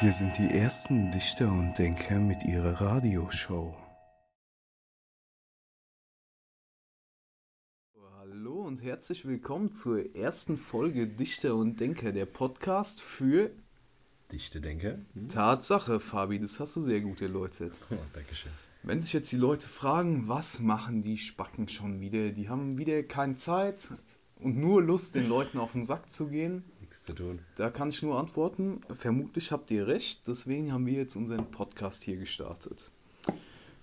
Hier sind die ersten Dichter und Denker mit ihrer Radioshow. Hallo und herzlich willkommen zur ersten Folge Dichter und Denker, der Podcast für Dichte Denker. Hm? Tatsache, Fabi, das hast du sehr gut erläutert. Oh, Dankeschön. Wenn sich jetzt die Leute fragen, was machen die Spacken schon wieder? Die haben wieder keine Zeit und nur Lust, den Leuten auf den Sack zu gehen nichts zu tun. Da kann ich nur antworten, vermutlich habt ihr recht, deswegen haben wir jetzt unseren Podcast hier gestartet.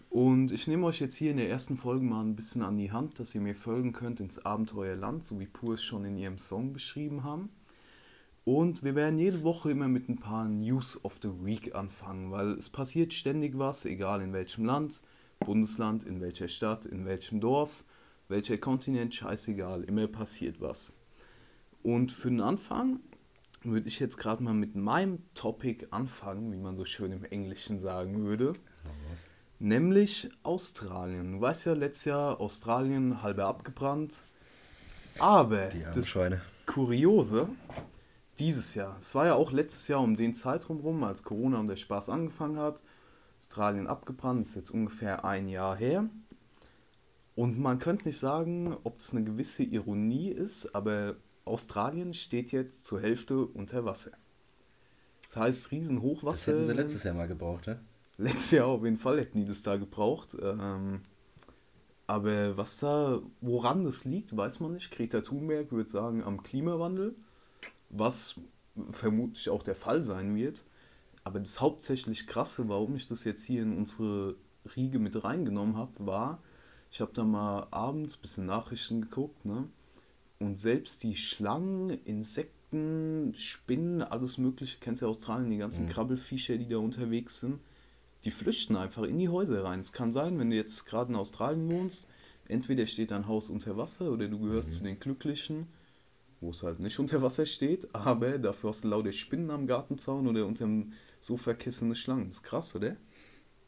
Und ich nehme euch jetzt hier in der ersten Folge mal ein bisschen an die Hand, dass ihr mir folgen könnt ins Abenteuerland, so wie Pur es schon in ihrem Song beschrieben haben. Und wir werden jede Woche immer mit ein paar News of the Week anfangen, weil es passiert ständig was, egal in welchem Land, Bundesland, in welcher Stadt, in welchem Dorf, welcher Kontinent, scheißegal, immer passiert was. Und für den Anfang würde ich jetzt gerade mal mit meinem Topic anfangen, wie man so schön im Englischen sagen würde. Was? Nämlich Australien. Du weißt ja, letztes Jahr Australien halbe abgebrannt. Aber das Schweine. Kuriose, dieses Jahr, es war ja auch letztes Jahr um den Zeitraum rum, als Corona und der Spaß angefangen hat. Australien abgebrannt, ist jetzt ungefähr ein Jahr her. Und man könnte nicht sagen, ob das eine gewisse Ironie ist, aber Australien steht jetzt zur Hälfte unter Wasser. Das heißt, Riesenhochwasser. Das hätten sie letztes Jahr mal gebraucht, ne? Letztes Jahr auf jeden Fall hätten die das da gebraucht. Ähm, aber was da, woran das liegt, weiß man nicht. Greta Thunberg würde sagen am Klimawandel, was vermutlich auch der Fall sein wird. Aber das hauptsächlich Krasse, warum ich das jetzt hier in unsere Riege mit reingenommen habe, war, ich habe da mal abends ein bisschen Nachrichten geguckt, ne? Und selbst die Schlangen, Insekten, Spinnen, alles Mögliche, kennst du ja Australien, die ganzen mhm. Krabbelfischer, die da unterwegs sind, die flüchten einfach in die Häuser rein. Es kann sein, wenn du jetzt gerade in Australien wohnst, entweder steht dein Haus unter Wasser oder du gehörst mhm. zu den Glücklichen, wo es halt nicht unter Wasser steht, aber dafür hast du lauter Spinnen am Gartenzaun oder unter dem Sofakissen eine Schlange. Das ist krass, oder?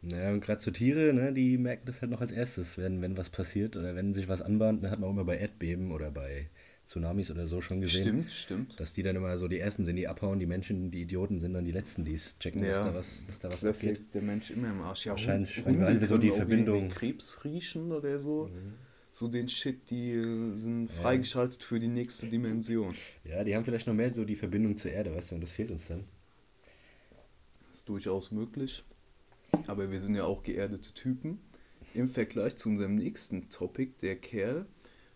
Naja, und gerade so Tiere, ne, die merken das halt noch als erstes, wenn, wenn was passiert oder wenn sich was anbahnt, dann hat man auch immer bei Erdbeben oder bei Tsunamis oder so schon gesehen. Stimmt, stimmt. Dass die dann immer so die Ersten sind, die abhauen, die Menschen, die Idioten sind dann die Letzten, die es checken, ja, dass da was, dass da was das abgeht. der Mensch immer im Arsch. Ja, Wahrscheinlich, Hunde so die Verbindung... Krebs riechen oder so. Mhm. So den Shit, die äh, sind freigeschaltet ja. für die nächste Dimension. Ja, die haben vielleicht noch mehr so die Verbindung zur Erde, weißt du, und das fehlt uns dann. Das ist durchaus möglich. Aber wir sind ja auch geerdete Typen. Im Vergleich zu unserem nächsten Topic, der Kerl,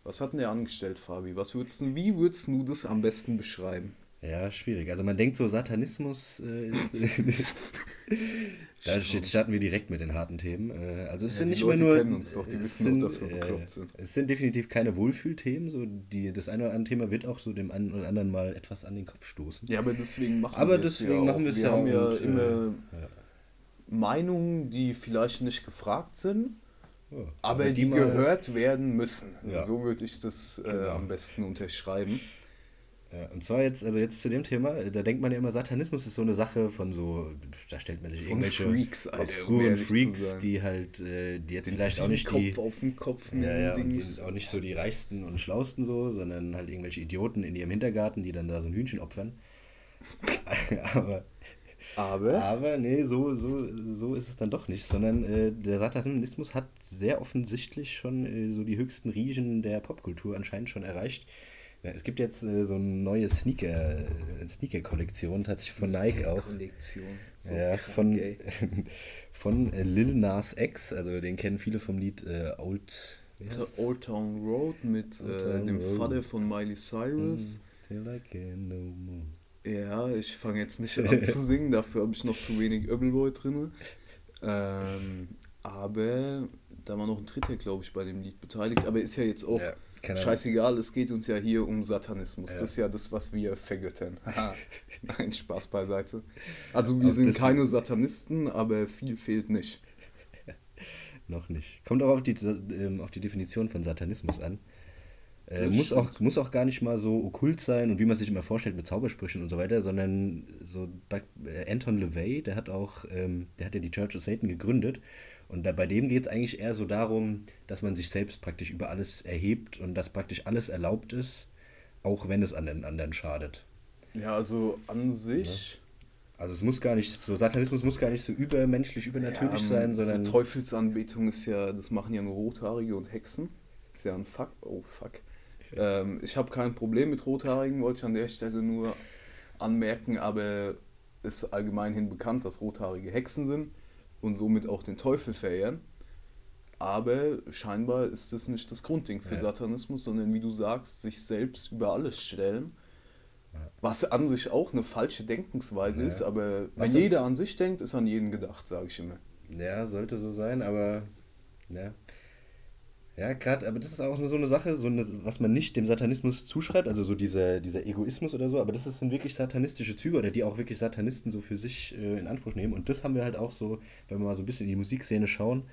was hat denn der angestellt, Fabi? Was würdest du, wie würdest du das am besten beschreiben? Ja, schwierig. Also man denkt so, Satanismus äh, ist. Äh, da starten wir direkt mit den harten Themen. Äh, also es ja, sind nicht Leute mehr nur. Uns doch, die wissen sind, doch, dass wir bekloppt sind. Es sind definitiv keine Wohlfühlthemen. So die, das eine oder andere Thema wird auch so dem einen oder anderen mal etwas an den Kopf stoßen. Ja, aber deswegen machen aber wir es ja machen wir es ja. Wir haben ja und, immer ja. Meinungen, die vielleicht nicht gefragt sind aber, aber die, die gehört werden müssen. Ja. So würde ich das äh, genau. am besten unterschreiben. Ja, und zwar jetzt, also jetzt zu dem Thema, da denkt man ja immer, Satanismus ist so eine Sache von so, da stellt man sich von irgendwelche Freaks, Alter, obskuren um Freaks, die halt, äh, die jetzt den vielleicht auch nicht Kopf die... auf dem Kopf ja, ja, und die auch nicht so die reichsten und schlausten so, sondern halt irgendwelche Idioten in ihrem Hintergarten, die dann da so ein Hühnchen opfern. aber aber? Aber nee, so, so, so ist es dann doch nicht, sondern äh, der Satanismus hat sehr offensichtlich schon äh, so die höchsten Riechen der Popkultur anscheinend schon erreicht. Ja, es gibt jetzt äh, so eine neue Sneaker, äh, Sneaker-Kollektion, tatsächlich von Nike auch. Kollektion. So ja, von, von äh, Lil Nas X, also den kennen viele vom Lied äh, Old. Old Town Road mit Old Town dem Road. Vater von Miley Cyrus. Mm, till I can no more. Ja, ich fange jetzt nicht an zu singen, dafür habe ich noch zu wenig Öbelboy drin. Ähm, aber da war noch ein Dritter, glaube ich, bei dem Lied beteiligt. Aber ist ja jetzt auch ja, scheißegal, es geht uns ja hier um Satanismus. Ja. Das ist ja das, was wir vergöttern. Nein, Spaß beiseite. Also wir also sind keine Satanisten, aber viel fehlt nicht. noch nicht. Kommt auch auf die, ähm, auf die Definition von Satanismus an. Äh, muss, auch, muss auch gar nicht mal so okkult sein und wie man sich immer vorstellt mit Zaubersprüchen und so weiter, sondern so äh, Anton LeVay, der hat auch, ähm, der hat ja die Church of Satan gegründet und da, bei dem geht es eigentlich eher so darum, dass man sich selbst praktisch über alles erhebt und dass praktisch alles erlaubt ist, auch wenn es an den anderen schadet. Ja, also an sich, Also es muss gar nicht, so Satanismus muss gar nicht so übermenschlich, übernatürlich ja, sein, sondern. So Teufelsanbetung ist ja, das machen ja nur Rothaarige und Hexen. Ist ja ein Fuck. Oh fuck. Ähm, ich habe kein Problem mit Rothaarigen, wollte ich an der Stelle nur anmerken, aber ist allgemeinhin bekannt, dass Rothaarige Hexen sind und somit auch den Teufel verehren. Aber scheinbar ist das nicht das Grundding für ja. Satanismus, sondern wie du sagst, sich selbst über alles stellen. Ja. Was an sich auch eine falsche Denkensweise ja. ist, aber was wenn jeder an sich denkt, ist an jeden gedacht, sage ich immer. Ja, sollte so sein, aber ja. Ja, gerade, aber das ist auch so eine Sache, so eine, was man nicht dem Satanismus zuschreibt, also so dieser, dieser Egoismus oder so, aber das sind wirklich satanistische Züge oder die auch wirklich Satanisten so für sich äh, in Anspruch nehmen. Und das haben wir halt auch so, wenn wir mal so ein bisschen in die Musikszene schauen,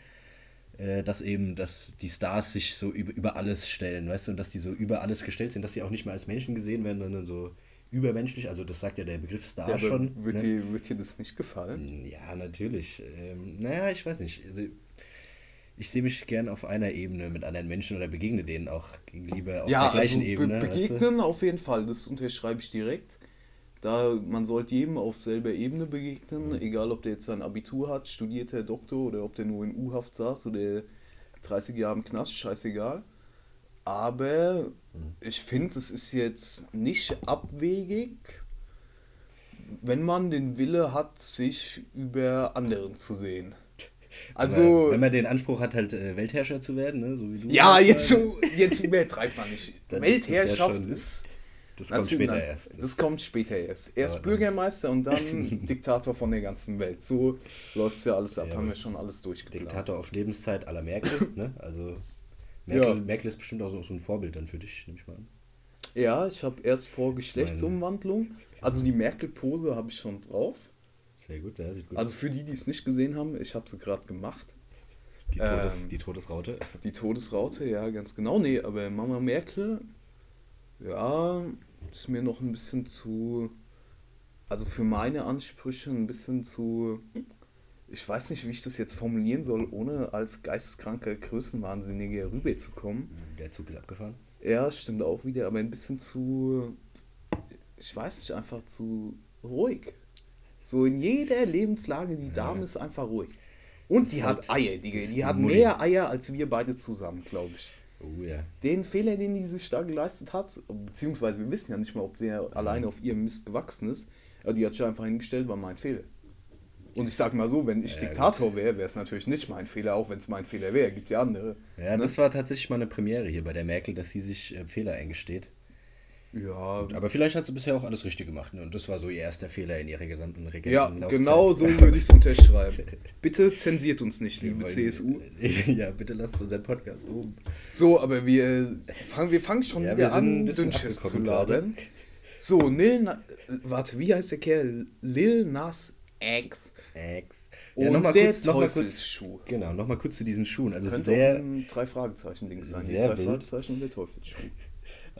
äh, dass eben, dass die Stars sich so über, über alles stellen, weißt du, und dass die so über alles gestellt sind, dass sie auch nicht mehr als Menschen gesehen werden, sondern so übermenschlich, also das sagt ja der Begriff Star ja, schon. Wird, ne? dir, wird dir das nicht gefallen? Ja, natürlich. Ähm, naja, ich weiß nicht. Also, ich sehe mich gern auf einer Ebene mit anderen Menschen oder begegne denen auch lieber auf ja, der gleichen also Ebene. Be begegnen weißt du? auf jeden Fall, das unterschreibe ich direkt. Da man sollte jedem auf selber Ebene begegnen, mhm. egal ob der jetzt sein Abitur hat, studiert der Doktor oder ob der nur in U-Haft saß oder 30 Jahre im Knast, scheißegal. Aber mhm. ich finde, es ist jetzt nicht abwegig, wenn man den Wille hat, sich über anderen zu sehen. Also, wenn man den Anspruch hat, halt äh, Weltherrscher zu werden, ne? so wie du. Ja, jetzt, so, jetzt übertreibt man nicht. Weltherrschaft ist. Das kommt später erst. Das, das, kommt später erst. Erst Bürgermeister und dann Diktator von der ganzen Welt. So läuft es ja alles ab. Ja, Haben wir schon alles durchgeplant. Diktator auf Lebenszeit aller Merkel. ne? Also Merkel, ja. Merkel ist bestimmt auch so, so ein Vorbild dann für dich, nehme ich mal an. Ja, ich habe erst vor Geschlechtsumwandlung. Also die Merkel-Pose habe ich schon drauf. Sehr gut, ja, sieht gut Also für die, die es nicht gesehen haben, ich habe sie gerade gemacht. Die, Todes, ähm, die Todesraute. Die Todesraute, ja, ganz genau. Nee, aber Mama Merkel, ja, ist mir noch ein bisschen zu, also für meine Ansprüche ein bisschen zu, ich weiß nicht, wie ich das jetzt formulieren soll, ohne als geisteskranker Größenwahnsinniger rüberzukommen. Der Zug ist abgefahren. Ja, stimmt auch wieder, aber ein bisschen zu, ich weiß nicht, einfach zu ruhig. So in jeder Lebenslage, die Dame ist einfach ruhig. Und die hat Eier, die, die hat Mutti. mehr Eier als wir beide zusammen, glaube ich. Oh ja. Den Fehler, den die sich da geleistet hat, beziehungsweise wir wissen ja nicht mal, ob der mhm. alleine auf ihrem Mist gewachsen ist, aber die hat sich einfach hingestellt, war mein Fehler. Und ich sag mal so, wenn ich ja, Diktator wäre, wäre es natürlich nicht mein Fehler, auch wenn es mein Fehler wäre. Gibt ja andere. Ja, ne? das war tatsächlich mal eine Premiere hier bei der Merkel, dass sie sich äh, Fehler eingesteht. Ja. Gut, aber vielleicht hat sie bisher auch alles richtig gemacht. Ne? Und das war so ihr erster Fehler in ihrer gesamten Regierung. Ja, genau so würde ich es unterschreiben. bitte zensiert uns nicht, liebe CSU. ja, bitte lasst unseren Podcast oben. So, aber wir fangen, wir fangen schon ja, wieder an, Dünnschiss zu labern. So, Lil, Na warte, wie heißt der Kerl? Lil Nas X. X. Ja, und noch der kurz, noch Teufelsschuh. Kurz, genau, nochmal kurz zu diesen Schuhen. Also Könnte sehr, auch ein drei Fragezeichen Ding sein. Sehr die drei Fragezeichen und der Teufelsschuh.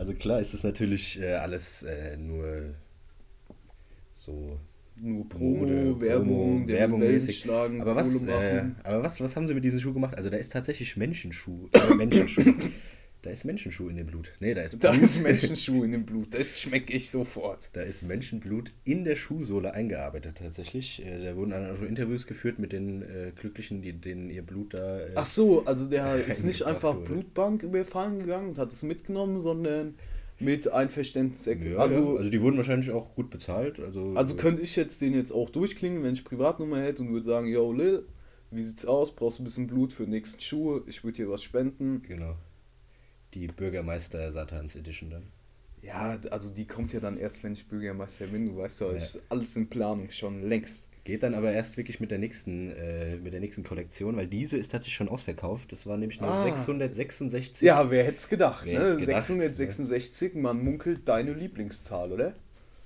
Also klar ist das natürlich äh, alles äh, nur so nur Promo, Mode, Werbung, Werbung mäßig. Schlagen, aber was, äh, aber was, was haben sie mit diesem Schuh gemacht? Also da ist tatsächlich Menschenschuh. Äh, Menschenschuh. Da ist Menschenschuh in dem Blut. Nee, da ist Blut. Da ist Menschenschuh in dem Blut. Das schmecke ich sofort. Da ist Menschenblut in der Schuhsohle eingearbeitet tatsächlich. Äh, da wurden dann auch schon Interviews geführt mit den äh, Glücklichen, die, denen ihr Blut da. Äh, Ach so, also der ist nicht einfach wurde. Blutbank überfallen gegangen und hat es mitgenommen, sondern mit Einverständnis. Ja, also, ja. also die wurden wahrscheinlich auch gut bezahlt. Also, also könnte ich jetzt den jetzt auch durchklingen, wenn ich Privatnummer hätte und würde sagen, yo Lil, wie sieht's aus? Brauchst du ein bisschen Blut für die nächsten Schuhe? Ich würde dir was spenden. Genau die Bürgermeister Satans Edition dann. Ja, also die kommt ja dann erst, wenn ich Bürgermeister bin. Du weißt ja, ja. alles in Planung schon längst. Geht dann aber erst wirklich mit der nächsten, äh, mit der nächsten Kollektion, weil diese ist tatsächlich schon ausverkauft. Das war nämlich nur ah. 666. Ja, wer hätte es gedacht, wer ne? gedacht, 666, ja. man munkelt deine Lieblingszahl, oder?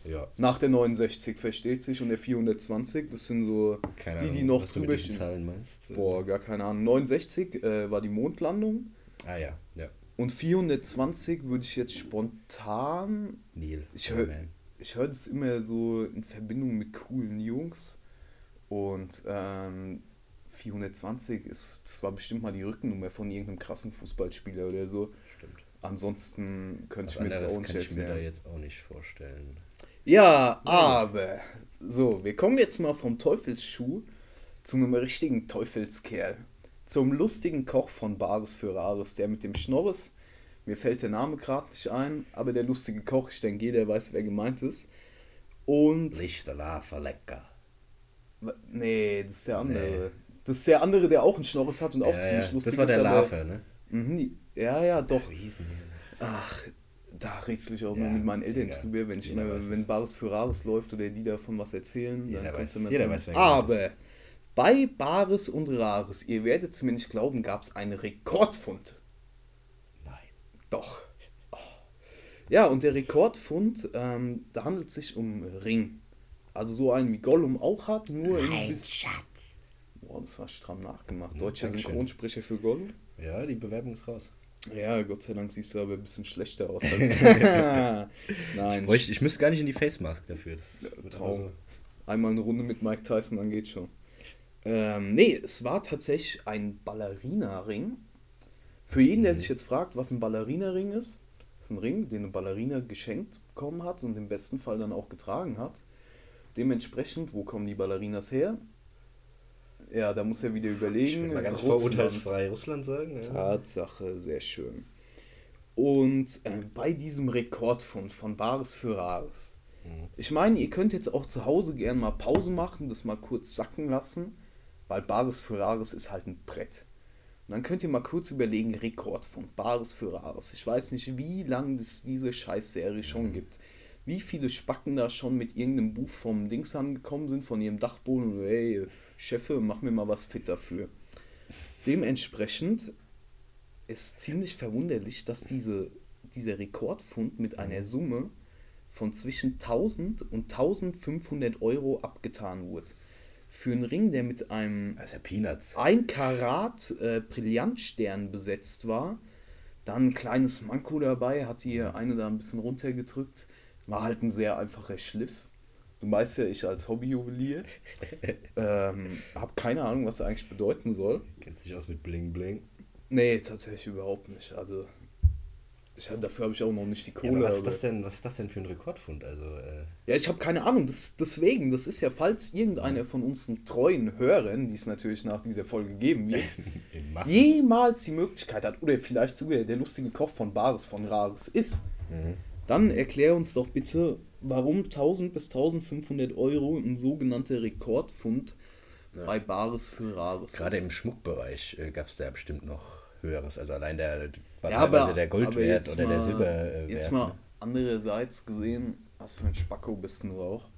Ja. Nach der 69 versteht sich und der 420, das sind so keine die, Ahnung, die noch drüber stehen. Zahlen meinst. Boah, gar keine Ahnung. 69 äh, war die Mondlandung. Ah ja, ja. Und 420 würde ich jetzt spontan. Neil. Ich höre ich hör das immer so in Verbindung mit coolen Jungs. Und ähm, 420 ist, das war bestimmt mal die Rückennummer von irgendeinem krassen Fußballspieler oder so. Stimmt. Ansonsten könnte ich mir das auch nicht kann erklären. ich mir da jetzt auch nicht vorstellen. Ja, aber. So, wir kommen jetzt mal vom Teufelsschuh zu einem richtigen Teufelskerl. Zum lustigen Koch von Bares für Rares, der mit dem Schnorres, mir fällt der Name gerade nicht ein, aber der lustige Koch, ich denke, jeder weiß, wer gemeint ist. Und. Lichterlafer lecker. Nee, das ist der andere. Nee. Das ist der andere, der auch einen Schnorres hat und auch ja, ziemlich ja. lustig ist. Das war der Larve, ne? Mhm, ja, ja, doch. Wie hießen die? Ach, da rätsel ich auch ja, mal mit meinen Eltern jeder, drüber, wenn ich immer, wenn Bares für Rares läuft oder die davon was erzählen, jeder dann kannst du jeder weiß, Aber bei Bares und Rares, ihr werdet mir nicht glauben, gab es einen Rekordfund. Nein. Doch. Oh. Ja, und der Rekordfund, ähm, da handelt es sich um Ring. Also so einen wie Gollum auch hat, nur Nein, in Schatz. Boah, das war stramm nachgemacht. Deutscher Synchronsprecher für Gollum. Ja, die Bewerbung ist raus. Ja, Gott sei Dank siehst du aber ein bisschen schlechter aus. Als Nein. Ich, bräuchte, ich müsste gar nicht in die Face Mask dafür. Das ja, Traum. So. Einmal eine Runde mit Mike Tyson, dann geht's schon. Ähm, nee, es war tatsächlich ein Ballerina-Ring. Für jeden, der mhm. sich jetzt fragt, was ein Ballerina-Ring ist, ist ein Ring, den eine Ballerina geschenkt bekommen hat und im besten Fall dann auch getragen hat. Dementsprechend, wo kommen die Ballerinas her? Ja, da muss er wieder überlegen. Ich mal ganz vorurteilsfrei Russland sagen. Ja. Tatsache, sehr schön. Und äh, bei diesem Rekordfund von Bares für Rares. Mhm. Ich meine, ihr könnt jetzt auch zu Hause gerne mal Pause machen, das mal kurz sacken lassen, weil Bares für Rares ist halt ein Brett. Und dann könnt ihr mal kurz überlegen, Rekordfund, Bares für Rares. Ich weiß nicht, wie lange es diese Scheißserie schon mhm. gibt wie viele Spacken da schon mit irgendeinem Buch vom Dings angekommen sind, von ihrem Dachboden und hey, Chefe, mach mir mal was fit dafür. Dementsprechend ist ziemlich verwunderlich, dass diese, dieser Rekordfund mit einer Summe von zwischen 1000 und 1500 Euro abgetan wurde. Für einen Ring, der mit einem ja Peanuts. 1 Karat äh, Brillantstern besetzt war, dann ein kleines Manko dabei, hat die eine da ein bisschen runtergedrückt. War halt ein sehr einfacher Schliff. Du weißt ja, ich als Hobbyjuwelier ähm, habe keine Ahnung, was das eigentlich bedeuten soll. Kennst du dich aus mit Bling Bling? Nee, tatsächlich überhaupt nicht. Also ich, dafür habe ich auch noch nicht die Kohle. Ja, was, ist das denn, was ist das denn für ein Rekordfund? Also, äh ja, ich habe keine Ahnung. Das, deswegen, das ist ja, falls irgendeiner von unseren treuen Hörern, die es natürlich nach dieser Folge geben wird, jemals die Möglichkeit hat, oder vielleicht sogar der lustige Koch von Bares von Rares ist, mhm. Dann erklär uns doch bitte, warum 1000 bis 1500 Euro ein sogenannter Rekordfund ja. bei Bares für Rares Gerade im Schmuckbereich äh, gab es da bestimmt noch höheres. Also allein der, ja, aber, der Goldwert oder mal, der Silberwert. Jetzt mal ne? andererseits gesehen, was für ein Spacko bist du auch,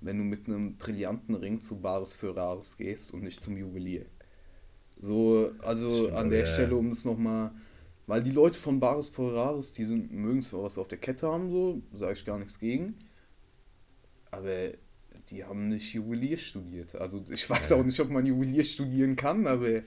wenn du mit einem brillanten Ring zu Bares für Rares gehst und nicht zum Juwelier. So, also an der Stelle, um es nochmal weil die Leute von Bares Ferraris, die sind, mögen zwar was auf der Kette haben, so, sage ich gar nichts gegen, aber die haben nicht Juwelier studiert. Also ich weiß ja. auch nicht, ob man Juwelier studieren kann, aber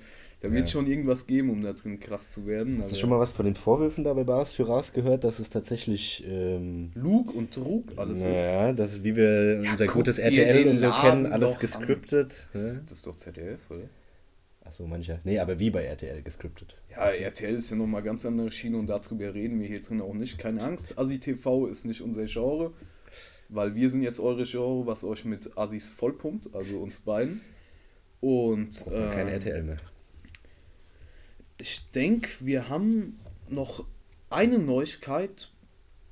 da wird ja. schon irgendwas geben, um da drin krass zu werden. Hast du schon mal was von den Vorwürfen da bei Bares Ferraris gehört, dass es tatsächlich ähm, Lug und Trug alles naja, ist? Ja, das ist, wie wir ja, unser gutes RTL und so kennen, alles gescriptet. Das, ist, das ist doch ZDF, oder? Achso, mancher. Nee, aber wie bei RTL gescriptet. Ja, also. RTL ist ja nochmal ganz andere Schiene und darüber reden wir hier drin auch nicht. Keine Angst, Asi TV ist nicht unser Genre, weil wir sind jetzt eure Genre, was euch mit Assis vollpumpt, also uns beiden. Und. Ähm, kein RTL mehr. Ich denke, wir haben noch eine Neuigkeit,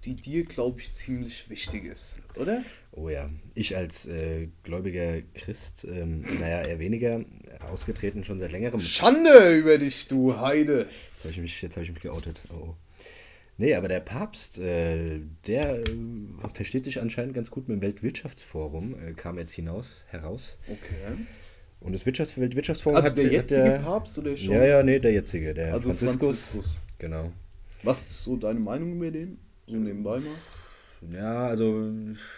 die dir, glaube ich, ziemlich wichtig ist, oder? Oh ja, ich als äh, gläubiger Christ, ähm, naja, eher weniger, ausgetreten schon seit längerem. Schande über dich, du Heide! Jetzt habe ich, mich, hab ich mich geoutet. Oh, oh. Nee, aber der Papst, äh, der äh, versteht sich anscheinend ganz gut mit dem Weltwirtschaftsforum, äh, kam jetzt hinaus, heraus. Okay. Und das Wirtschafts Weltwirtschaftsforum also hat der jetzige hat der, Papst oder schon? Ja, ja, nee, der jetzige, der also Franziskus. Franziskus. Genau. Was ist so deine Meinung über den? So nebenbei mal? Ja, also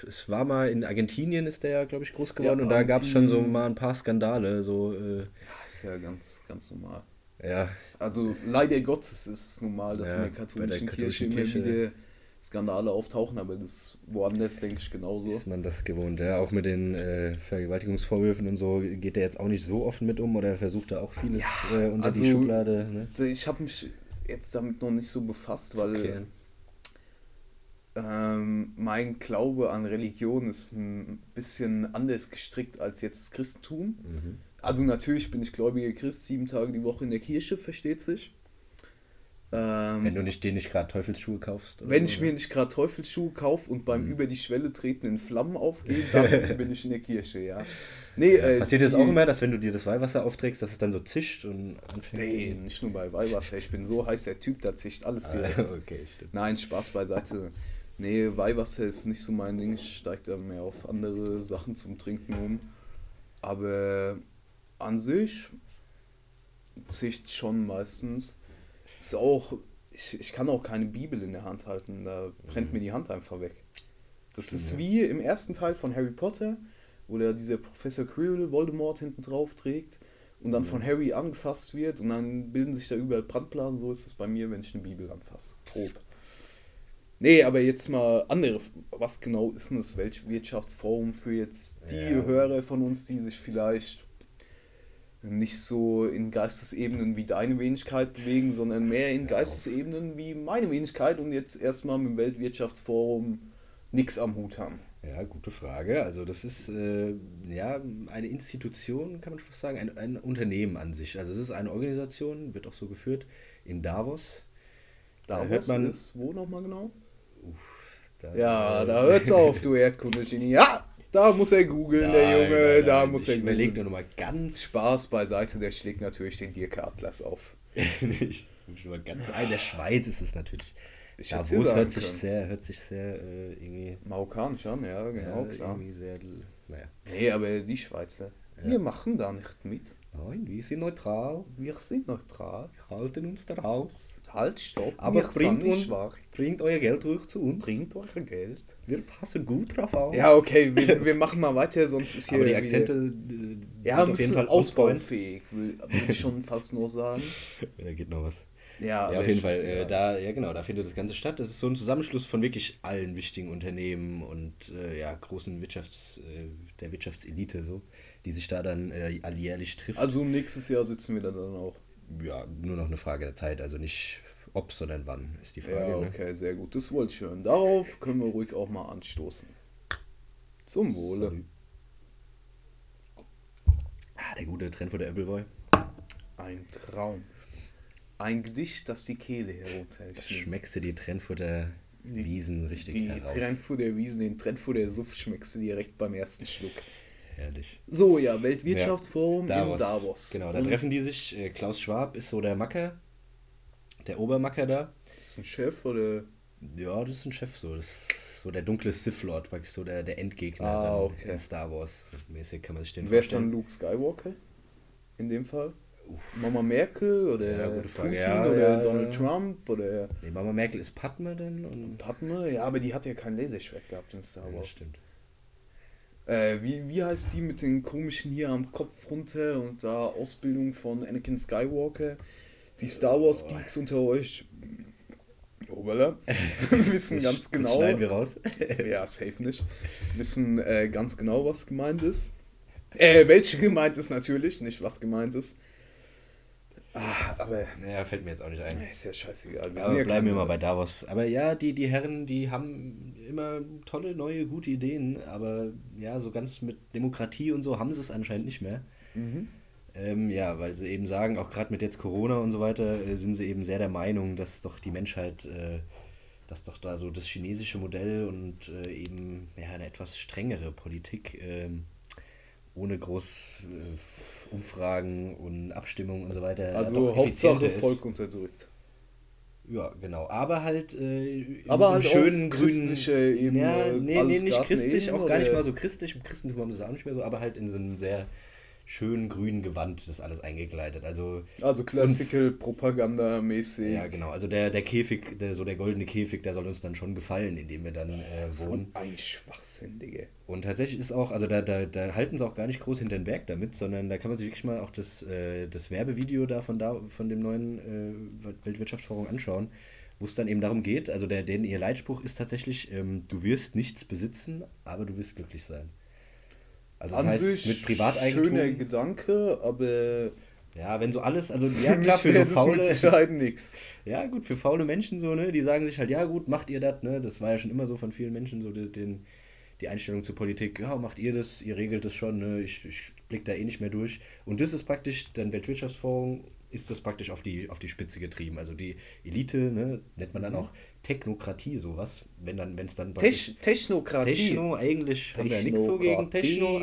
es war mal in Argentinien ist der ja, glaube ich, groß geworden ja, und da gab es schon so mal ein paar Skandale. So, äh, ja, ist ja ganz, ganz normal. Ja. Also leider Gottes ist es normal, dass ja, in der katholischen, der katholischen Kirche, Kirche immer wieder Skandale auftauchen, aber das woanders denke ich genauso. Ist man das gewohnt, ja. Auch mit den äh, Vergewaltigungsvorwürfen und so geht er jetzt auch nicht so offen mit um oder versucht da auch vieles ja, äh, unter also, die Schublade. Ne? Ich habe mich jetzt damit noch nicht so befasst, weil. Okay Ähm, mein Glaube an Religion ist ein bisschen anders gestrickt als jetzt das Christentum. Mhm. Also natürlich bin ich gläubiger Christ, sieben Tage die Woche in der Kirche, versteht sich. Ähm, Wenn du nicht dir nicht gerade Teufelsschuhe kaufst. oder wenn so, ich mir nicht gerade Teufelsschuhe kaufe und Mhm. beim über die Schwelle treten in Flammen aufgehe, dann bin ich in der Kirche, ja. Nee, äh, Passiert das auch immer, dass wenn du dir das Weihwasser aufträgst, dass es dann so zischt und anfängt? Nee, nicht nur bei Weihwasser. Ich bin so heiß der Typ, da zischt alles direkt. Ah, okay. Nein, Spaß beiseite. Nee, Weihwasser ist nicht so mein Ding. Ich steige da mehr auf andere Sachen zum Trinken um. Aber an sich zischt schon meistens. Ist auch, ich, ich kann auch keine Bibel in der Hand halten. Da brennt mir die Hand einfach weg. Das ist Ja. wie im ersten Teil von Harry Potter, wo da dieser Professor Quirrell Voldemort hinten drauf trägt und dann von Harry angefasst wird und dann bilden sich da überall Brandblasen. So ist es bei mir, wenn ich eine Bibel anfasse. Grob. Nee, aber jetzt mal andere. Was genau ist denn das Weltwirtschaftsforum für jetzt die Ja. Hörer von uns, die sich vielleicht nicht so in Geistesebenen wie deine Wenigkeit bewegen, sondern mehr in Geistesebenen wie meine Wenigkeit und jetzt erstmal mit dem Weltwirtschaftsforum nichts am Hut haben. Ja, gute Frage. Also das ist äh, ja eine Institution, kann man schon fast sagen, ein, ein Unternehmen an sich. Also es ist eine Organisation, wird auch so geführt in Davos. Da Davos hört man- ist wo nochmal genau? Da, Ja, da hört's auf, du Erdkunde-Genie. Ja, da muss er googeln, der Junge, nein, da nein, muss ich er googeln. nur noch mal ganz Spaß beiseite, der schlägt natürlich den Dirk Atlas auf. ich bin schon mal ganz ein. Der Schweiz ist es natürlich. Ich hätte Davos sagen hört sich können. sehr, hört sich sehr äh, irgendwie. Marokkanisch an, ja, genau, ja, klar. Sehr, naja. Nee, aber die Schweizer, Ja. wir machen da nicht mit. Nein, wir sind neutral. Wir sind neutral. Wir halten uns da raus. Halt, stopp, Aber bringt uns-. Bringt euer Geld ruhig zu uns. Bringt euer Geld. Wir passen gut drauf auf. Ja, okay, wir, wir machen mal weiter, sonst ist hier aber die Akzente äh, ja, sind auf jeden Fall ausbaufähig, will, will ich schon fast nur sagen. Da geht noch was. Ja, Ja, auf jeden Fall. Äh, da, ja, genau, da findet das Ganze statt. Das ist so ein Zusammenschluss von wirklich allen wichtigen Unternehmen und äh, ja, großen Wirtschafts-, äh, der Wirtschaftselite, so, die sich da dann äh, alljährlich trifft. Also nächstes Jahr sitzen wir da dann auch. Ja, nur noch eine Frage der Zeit. Also nicht ob, sondern wann, ist die Frage. Ja, ne? okay, sehr gut. Das wollte ich hören. Darauf können wir ruhig auch mal anstoßen. Zum Wohle. Sorry. Ah, der gute Trend vor der Appleboy. Ein Traum. Ein Gedicht, das die Kehle Da herunterschlägt. schmeckst du die Trennfurter Wiesen richtig Die heraus. Trendfutter Wiesen, den Trendfutter Suff schmeckst du direkt beim ersten Schluck. Herrlich. So, ja, Weltwirtschaftsforum Davos. in Davos. Genau, da Und treffen die sich. Äh, Klaus Schwab ist so der Macker, der Obermacker da. Ist das ein Chef oder? Ja, das ist ein Chef so. Das ist so der dunkle Sith Lord, praktisch so der, der Endgegner Ah, okay. in Star Wars. Mäßig kann man sich den Wer ist dann. Luke Skywalker? In dem Fall? Mama Merkel oder Ja. Putin Ja, oder ja, Donald ja. Trump oder Nee, Mama Merkel ist Padme dann und. Padme? Ja, aber die hat ja kein Laserschwert gehabt in Star Ja, das Wars. stimmt. Äh, wie, wie heißt die mit den komischen hier am Kopf runter und da Ausbildung von Anakin Skywalker? Die Star Wars Geeks unter euch, Obala, wissen Das- ganz Das genau. schneiden wir raus. ja, safe nicht. Wissen äh, ganz genau, was gemeint ist. Äh, welche gemeint ist natürlich, nicht was gemeint ist. Ah, aber Naja, fällt mir jetzt auch nicht ein. ist ja scheißegal. Wir Aber ja bleiben wir mal bei. Davos. Aber ja, die, die Herren, die haben immer tolle, neue, gute Ideen, aber ja, so ganz mit Demokratie und so haben sie es anscheinend nicht mehr. Mhm. Ähm, ja, weil sie eben sagen, auch gerade mit jetzt Corona und so weiter, äh, sind sie eben sehr der Meinung, dass doch die Menschheit, äh, dass doch da so das chinesische Modell und äh, eben ja, eine etwas strengere Politik ähm, ohne groß äh, Umfragen und Abstimmungen und so weiter. Also Hauptsache ist. Volk unterdrückt. Ja, genau. Aber halt äh, im, Aber halt schönen grünen. Ebene, Ja, nee, nee, alles nicht christlich, Eden, auch gar nicht mal so christlich. Im Christentum haben sie es auch nicht mehr so, aber halt in so einem sehr schönen grünen Gewand das alles eingekleidet. Also Also Classical Propaganda-mäßig. ja, genau. Also der, der Käfig, der, so der goldene Käfig, der soll uns dann schon gefallen, in dem wir dann äh, So wohnen. ein Schwachsinn, Digga. Und tatsächlich ist auch, also da, da, da halten sie auch gar nicht groß hinter den Berg damit, sondern da kann man sich wirklich mal auch das, äh, das Werbevideo da von, da von dem neuen äh, Weltwirtschaftsforum anschauen, wo es dann eben darum geht, also der, denn ihr Leitspruch ist tatsächlich, ähm, du wirst nichts besitzen, aber du wirst glücklich sein. Also das An heißt, mit Privateigentum. schöner Gedanke, aber Ja, wenn so alles, also ja klar, für so faule. Mit Sicherheit nix. Ja, gut, für faule Menschen so, ne, die sagen sich halt, ja gut, macht ihr das, ne? Das war ja schon immer so von vielen Menschen so den die Einstellung zur Politik, ja, macht ihr das, ihr regelt das schon, ne? ich, ich blick da eh nicht mehr durch. Und das ist praktisch, dann Weltwirtschaftsfonds ist das praktisch auf die, auf die Spitze getrieben. Also die Elite, ne, nennt man dann mhm. auch Technokratie sowas, wenn dann, wenn es dann Tech, Technokratie. Techno, eigentlich haben wir ja nichts so gegen Techno.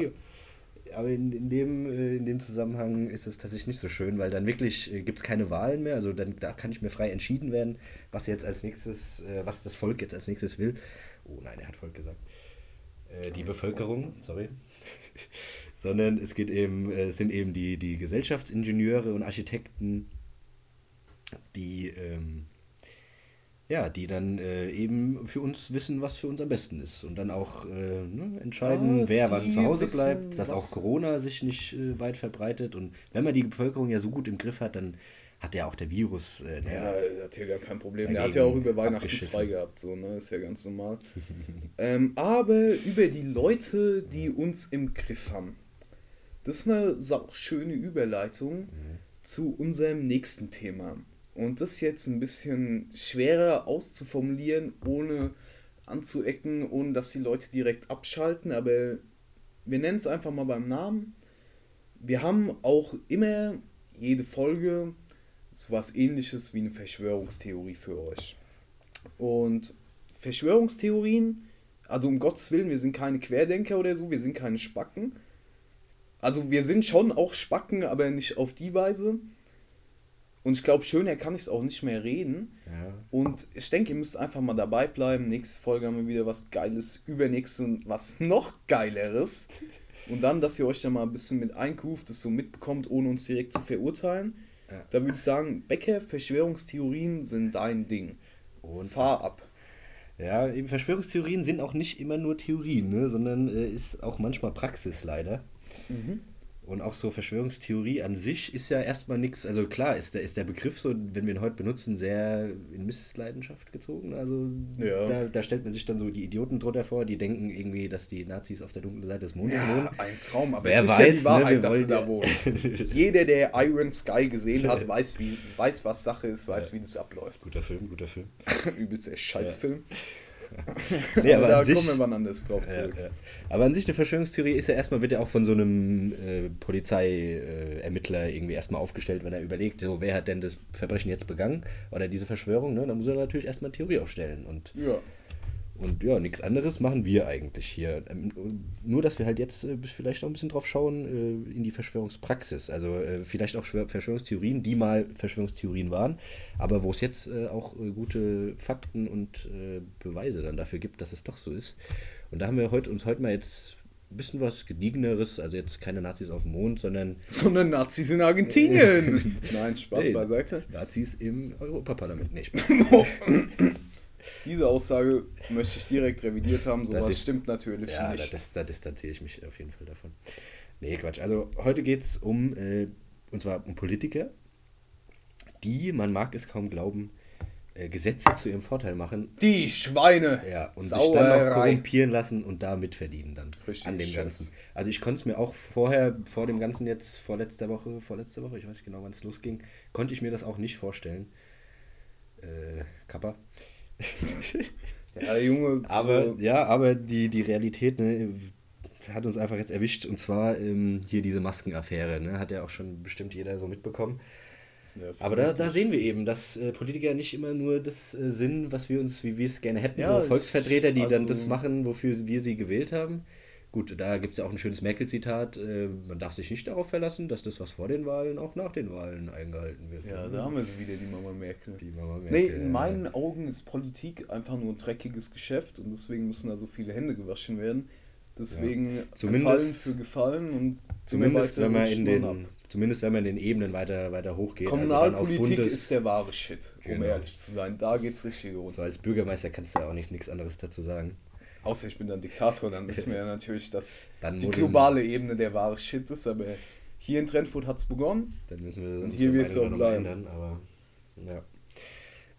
Aber in, in, dem, äh, in dem Zusammenhang ist es tatsächlich nicht so schön, weil dann wirklich äh, gibt es keine Wahlen mehr. Also dann da kann nicht mehr frei entschieden werden, was jetzt als nächstes, äh, was das Volk jetzt als nächstes will. Oh nein, er hat Volk gesagt. Äh, die Bevölkerung, sorry. Sondern es geht eben, es sind eben die, die Gesellschaftsingenieure und Architekten, die ähm, ja, die dann äh, eben für uns wissen, was für uns am besten ist. Und dann auch äh, ne, entscheiden, ah, wer wann zu Hause bleibt, dass auch Corona sich nicht äh, weit verbreitet. Und wenn man die Bevölkerung ja so gut im Griff hat, dann hat ja auch der Virus. Äh, der ja, der hat ja gar kein Problem. Der hat ja auch über Weihnachten frei gehabt, so, ne? Ist ja ganz normal. ähm, aber über die Leute, die uns im Griff haben. Das ist eine schöne Überleitung mhm. zu unserem nächsten Thema. Und das jetzt ein bisschen schwerer auszuformulieren, ohne anzuecken, ohne dass die Leute direkt abschalten, aber wir nennen es einfach mal beim Namen. Wir haben auch immer jede Folge sowas ähnliches wie eine Verschwörungstheorie für euch. Und Verschwörungstheorien, also um Gottes Willen, wir sind keine Querdenker oder so, wir sind keine Spacken. Also wir sind schon auch Spacken, aber nicht auf die Weise. Und ich glaube, schöner kann ich es auch nicht mehr reden. Ja. Und ich denke, ihr müsst einfach mal dabei bleiben. Nächste Folge haben wir wieder was Geiles, übernächste was noch Geileres. Und dann, dass ihr euch da mal ein bisschen mit einkuft, das so mitbekommt, ohne uns direkt zu verurteilen. Ja. Da würde ich sagen, Becker, Verschwörungstheorien sind dein Ding. Und fahr ab. Ja, eben Verschwörungstheorien sind auch nicht immer nur Theorien, ne, sondern äh, ist auch manchmal Praxis leider. Mhm. Und auch so Verschwörungstheorie an sich ist ja erstmal nichts, also klar ist der, ist der Begriff so, wenn wir ihn heute benutzen, sehr in Missleidenschaft gezogen. Also ja. da, da, stellt man sich dann so die Idioten drunter vor, die denken irgendwie, dass die Nazis auf der dunklen Seite des Mondes ja, wohnen. ein Traum, aber Wer es ist weiß, ja die Wahrheit, ne, dass sie da wohnen. Jeder, der Iron Sky gesehen hat, weiß, wie, weiß was Sache ist, weiß, ja. wie das abläuft. Guter Film, guter Film. Übelst der Scheißfilm. Ja. Nee, aber, da sich, kommen wir mal anders drauf zurück. Ja, ja. Aber an sich eine Verschwörungstheorie ist ja erstmal, wird ja auch von so einem äh, Polizeiermittler äh, irgendwie erstmal aufgestellt, wenn er überlegt, so, wer hat denn das Verbrechen jetzt begangen oder diese Verschwörung, ne? dann muss er natürlich erstmal eine Theorie aufstellen. Und ja. Und ja, nichts anderes machen wir eigentlich hier. Ähm, nur, dass wir halt jetzt äh, vielleicht auch ein bisschen drauf schauen äh, in die Verschwörungspraxis. Also äh, vielleicht auch Verschwörungstheorien, die mal Verschwörungstheorien waren, aber wo es jetzt auch gute Fakten und Beweise dann dafür gibt, dass es doch so ist. Und da haben wir heute, uns heute mal jetzt ein bisschen was Gediegeneres, also jetzt keine Nazis auf dem Mond, sondern. Sondern Nazis in Argentinien! Nein, Spaß nee, beiseite. Nazis im Europaparlament. Nee, Spaß. Diese Aussage möchte ich direkt revidiert haben, sowas das stimmt natürlich ja, nicht. Ja, da, da distanziere ich mich auf jeden Fall davon. Nee, Quatsch. Also heute geht es um, äh, und zwar um Politiker, die, man mag es kaum glauben, äh, Gesetze zu ihrem Vorteil machen. Die Schweine! Ja, und Sauerei. sich dann auch korrumpieren lassen und da mitverdienen dann Richtig an dem. Ganzen. Also ich konnte es mir auch vorher, vor dem Ganzen jetzt, vorletzter Woche, vorletzte Woche, ich weiß nicht genau, wann es losging, konnte ich mir das auch nicht vorstellen. Äh, Kappa. ja, der Junge. Aber, so ja, aber die, die Realität ne, hat uns einfach jetzt erwischt. Und zwar ähm, hier diese Maskenaffäre. Ne, hat ja auch schon bestimmt jeder so mitbekommen. Ja, aber da, da sehen wir eben, dass äh, Politiker nicht immer nur das äh, sind, was wir uns, wie wir es gerne hätten, ja, so Volksvertreter, die also, dann das machen, wofür wir sie gewählt haben. Gut, da gibt es ja auch ein schönes Merkel-Zitat. Äh, man darf sich nicht darauf verlassen, dass das, was vor den Wahlen, auch nach den Wahlen eingehalten wird. Ja, da haben wir sie wieder, die Mama Merkel. Die Mama Merkel. Nee, in meinen Augen ist Politik einfach nur ein dreckiges Geschäft und deswegen müssen da so viele Hände gewaschen werden. Deswegen ja. Gefallen für Gefallen und zumindest wenn man in den zumindest wenn man in den Ebenen weiter, weiter hochgeht. Also Kommunalpolitik also ist der wahre Shit, um genau. ehrlich zu sein. Da geht es richtig los. So als Bürgermeister kannst du ja auch nicht nichts anderes dazu sagen. Außer ich bin dann Diktator, dann wissen wir ja natürlich, dass dann die globale Ebene der wahre Shit ist, aber hier in Trentfurt hat es begonnen. Dann müssen wir und hier wird es auch bleiben. Ändern, aber, ja.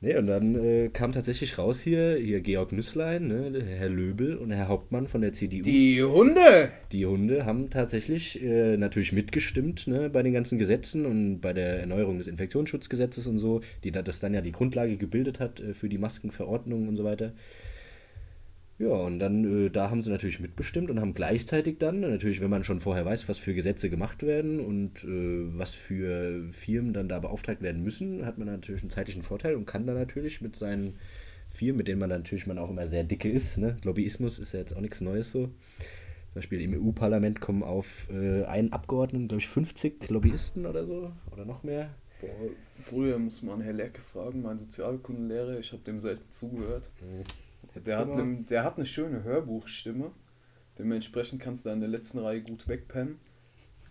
Nee, und dann äh, kam tatsächlich raus hier, hier Georg Nüsslein, ne, Herr Löbel und Herr Hauptmann von der CDU. Die Hunde! Die Hunde haben tatsächlich äh, natürlich mitgestimmt ne, bei den ganzen Gesetzen und bei der Erneuerung des Infektionsschutzgesetzes und so, die das dann ja die Grundlage gebildet hat äh, für die Maskenverordnung und so weiter. Ja, und dann, äh, da haben sie natürlich mitbestimmt und haben gleichzeitig dann, natürlich, wenn man schon vorher weiß, was für Gesetze gemacht werden und äh, was für Firmen dann da beauftragt werden müssen, hat man natürlich einen zeitlichen Vorteil und kann dann natürlich mit seinen Firmen, mit denen man natürlich man auch immer sehr dicke ist, ne? Lobbyismus ist ja jetzt auch nichts Neues so. Zum Beispiel im EU-Parlament kommen auf äh, einen Abgeordneten, glaube ich, 50 Lobbyisten oder so oder noch mehr. Boah, früher muss man Herr Lerke fragen, mein Sozialkundenlehrer, ich habe dem selten zugehört. Mhm. Der hat, ne, der hat eine schöne Hörbuchstimme. Dementsprechend kannst du da in der letzten Reihe gut wegpennen.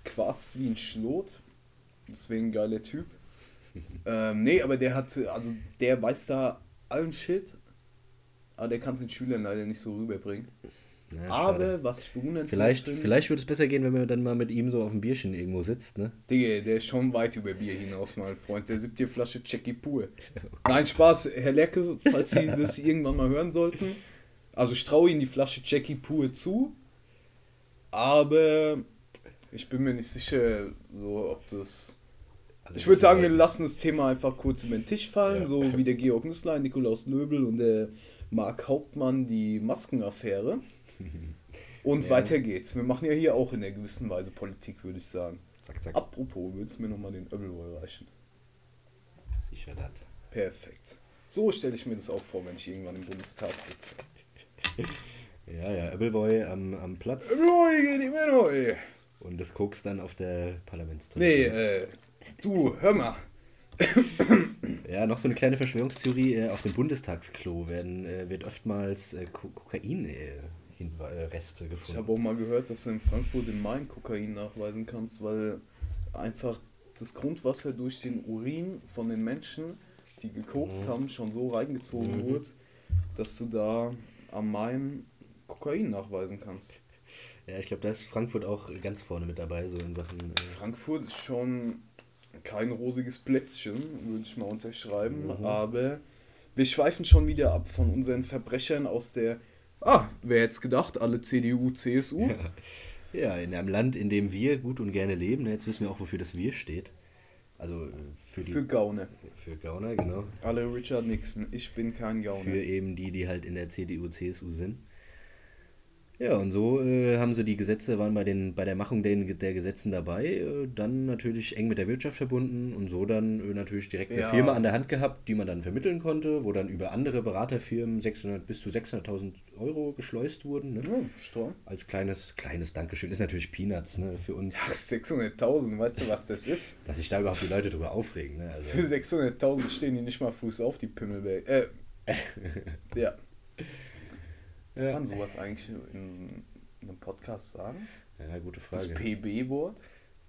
Quarzt wie ein Schlot. Deswegen geiler Typ. ähm, nee, aber der hat, also der weiß da allen Shit. Aber der kann es den Schülern leider nicht so rüberbringen. Ja, aber schade. was ich bewundernswert vielleicht, finde, vielleicht würde es besser gehen, wenn man dann mal mit ihm so auf dem Bierchen irgendwo sitzt, ne? Digga, der ist schon weit über Bier hinaus, mein Freund. Der siebt dir Flasche Jackie pur. Nein, Spaß, Herr Lecke, falls Sie das irgendwann mal hören sollten. Also ich traue Ihnen die Flasche Jackie pur zu. Aber ich bin mir nicht sicher, so ob das. Also Ich würde sagen, wir lassen das Thema einfach kurz über den Tisch fallen, Ja. so wie der Georg Nüsslein, Nikolaus Löbel und der Marc Hauptmann die Maskenaffäre. Und Ja. weiter geht's. Wir machen ja hier auch in einer gewissen Weise Politik, würde ich sagen. Zack, zack. Apropos, willst du mir nochmal den Öbelwoll reichen? Sicher das. Perfekt. So stelle ich mir das auch vor, wenn ich irgendwann im Bundestag sitze. Ja, ja, Appleboy am, am Platz Öbelwoll geht ihm neu. und das Koks dann auf der Nee, Parlamentstoilette. äh, du, hör mal. Ja, noch so eine kleine Verschwörungstheorie. Äh, auf dem Bundestagsklo werden, äh, wird oftmals äh, Äh, Reste Ich gefunden. habe auch mal gehört, dass du in Frankfurt im Main Kokain nachweisen kannst, weil einfach das Grundwasser durch den Urin von den Menschen, die gekokst haben, schon so reingezogen Mhm. wurde, dass du da am Main Kokain nachweisen kannst. Ja, ich glaube, da ist Frankfurt auch ganz vorne mit dabei, so in Sachen. Äh, Frankfurt ist schon kein rosiges Plätzchen, würde ich mal unterschreiben, Mhm. aber wir schweifen schon wieder ab von unseren Verbrechern aus der. Ah, wer hätte es gedacht, alle CDU, CSU? ja, in einem Land, in dem wir gut und gerne leben. Jetzt wissen wir auch, wofür das Wir steht. Also äh, für die. Für Gauner. für Gauner, genau. Alle Richard Nixon, ich bin kein Gauner. Für eben die, die halt in der CDU, CSU sind. Ja, und so äh, haben sie die Gesetze, waren bei, den, bei der Machung der, der Gesetzen dabei, äh, dann natürlich eng mit der Wirtschaft verbunden und so dann äh, natürlich direkt eine Ja. Firma an der Hand gehabt, die man dann vermitteln konnte, wo dann über andere Beraterfirmen 600 bis zu 600.000 Euro geschleust wurden. Ne? Ja, Strom. Als kleines, kleines Dankeschön. Ist natürlich Peanuts ne, für uns, Ach, 600.000, weißt du, was das ist? dass sich da überhaupt die Leute drüber aufregen. Ne? Also, Für 600.000 stehen die nicht mal Fuß auf, die Pimmelberg. Äh, ja. Kann ja. man sowas eigentlich in einem Podcast sagen? ja, gute Das Frage. PB-Wort?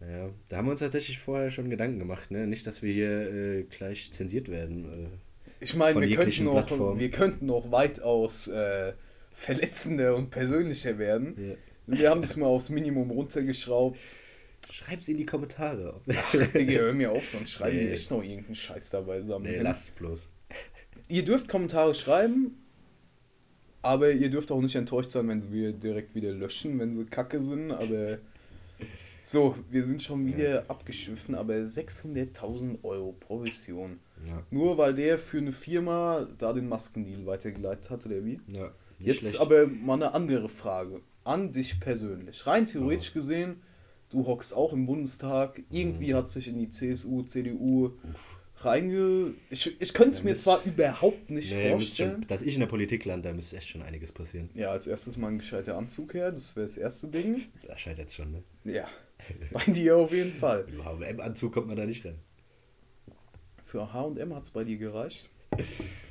Ja, da haben wir uns tatsächlich vorher schon Gedanken gemacht, ne? Nicht, dass wir hier äh, gleich zensiert werden. Äh. Ich meine, wir könnten, Plattformen. wir könnten noch weitaus äh, verletzender und persönlicher werden. Ja. Wir haben das mal aufs Minimum runtergeschraubt. Schreib's in die Kommentare. Ach, Digga, hör mir auf, sonst schreiben die Nee. echt noch irgendeinen Scheiß dabei zusammen. nee, lasst's bloß. Ihr dürft Kommentare schreiben, aber ihr dürft auch nicht enttäuscht sein, wenn sie wir direkt wieder löschen, wenn sie kacke sind. Aber so, wir sind schon wieder abgeschwiffen, aber 600.000 Euro Provision. Ja. Nur weil der für eine Firma da den Maskendeal weitergeleitet hat, oder wie? ja Jetzt schlecht. aber mal eine andere Frage. An dich persönlich. Rein theoretisch Ja. gesehen, du hockst auch im Bundestag. Irgendwie Mhm. hat sich in die CSU, CDU reinge... Ich, ich könnte es Ja, mir müsst- zwar überhaupt nicht Nee, vorstellen. schon, dass ich in der Politik lande, da müsste echt schon einiges passieren. Ja, als erstes mal ein gescheiter Anzug her. Das wäre das erste Ding. Da scheint jetzt schon, ne? Ja, bei dir auf jeden Fall. Mit dem HM-Anzug kommt man da nicht rein. Für H&M hat es bei dir gereicht.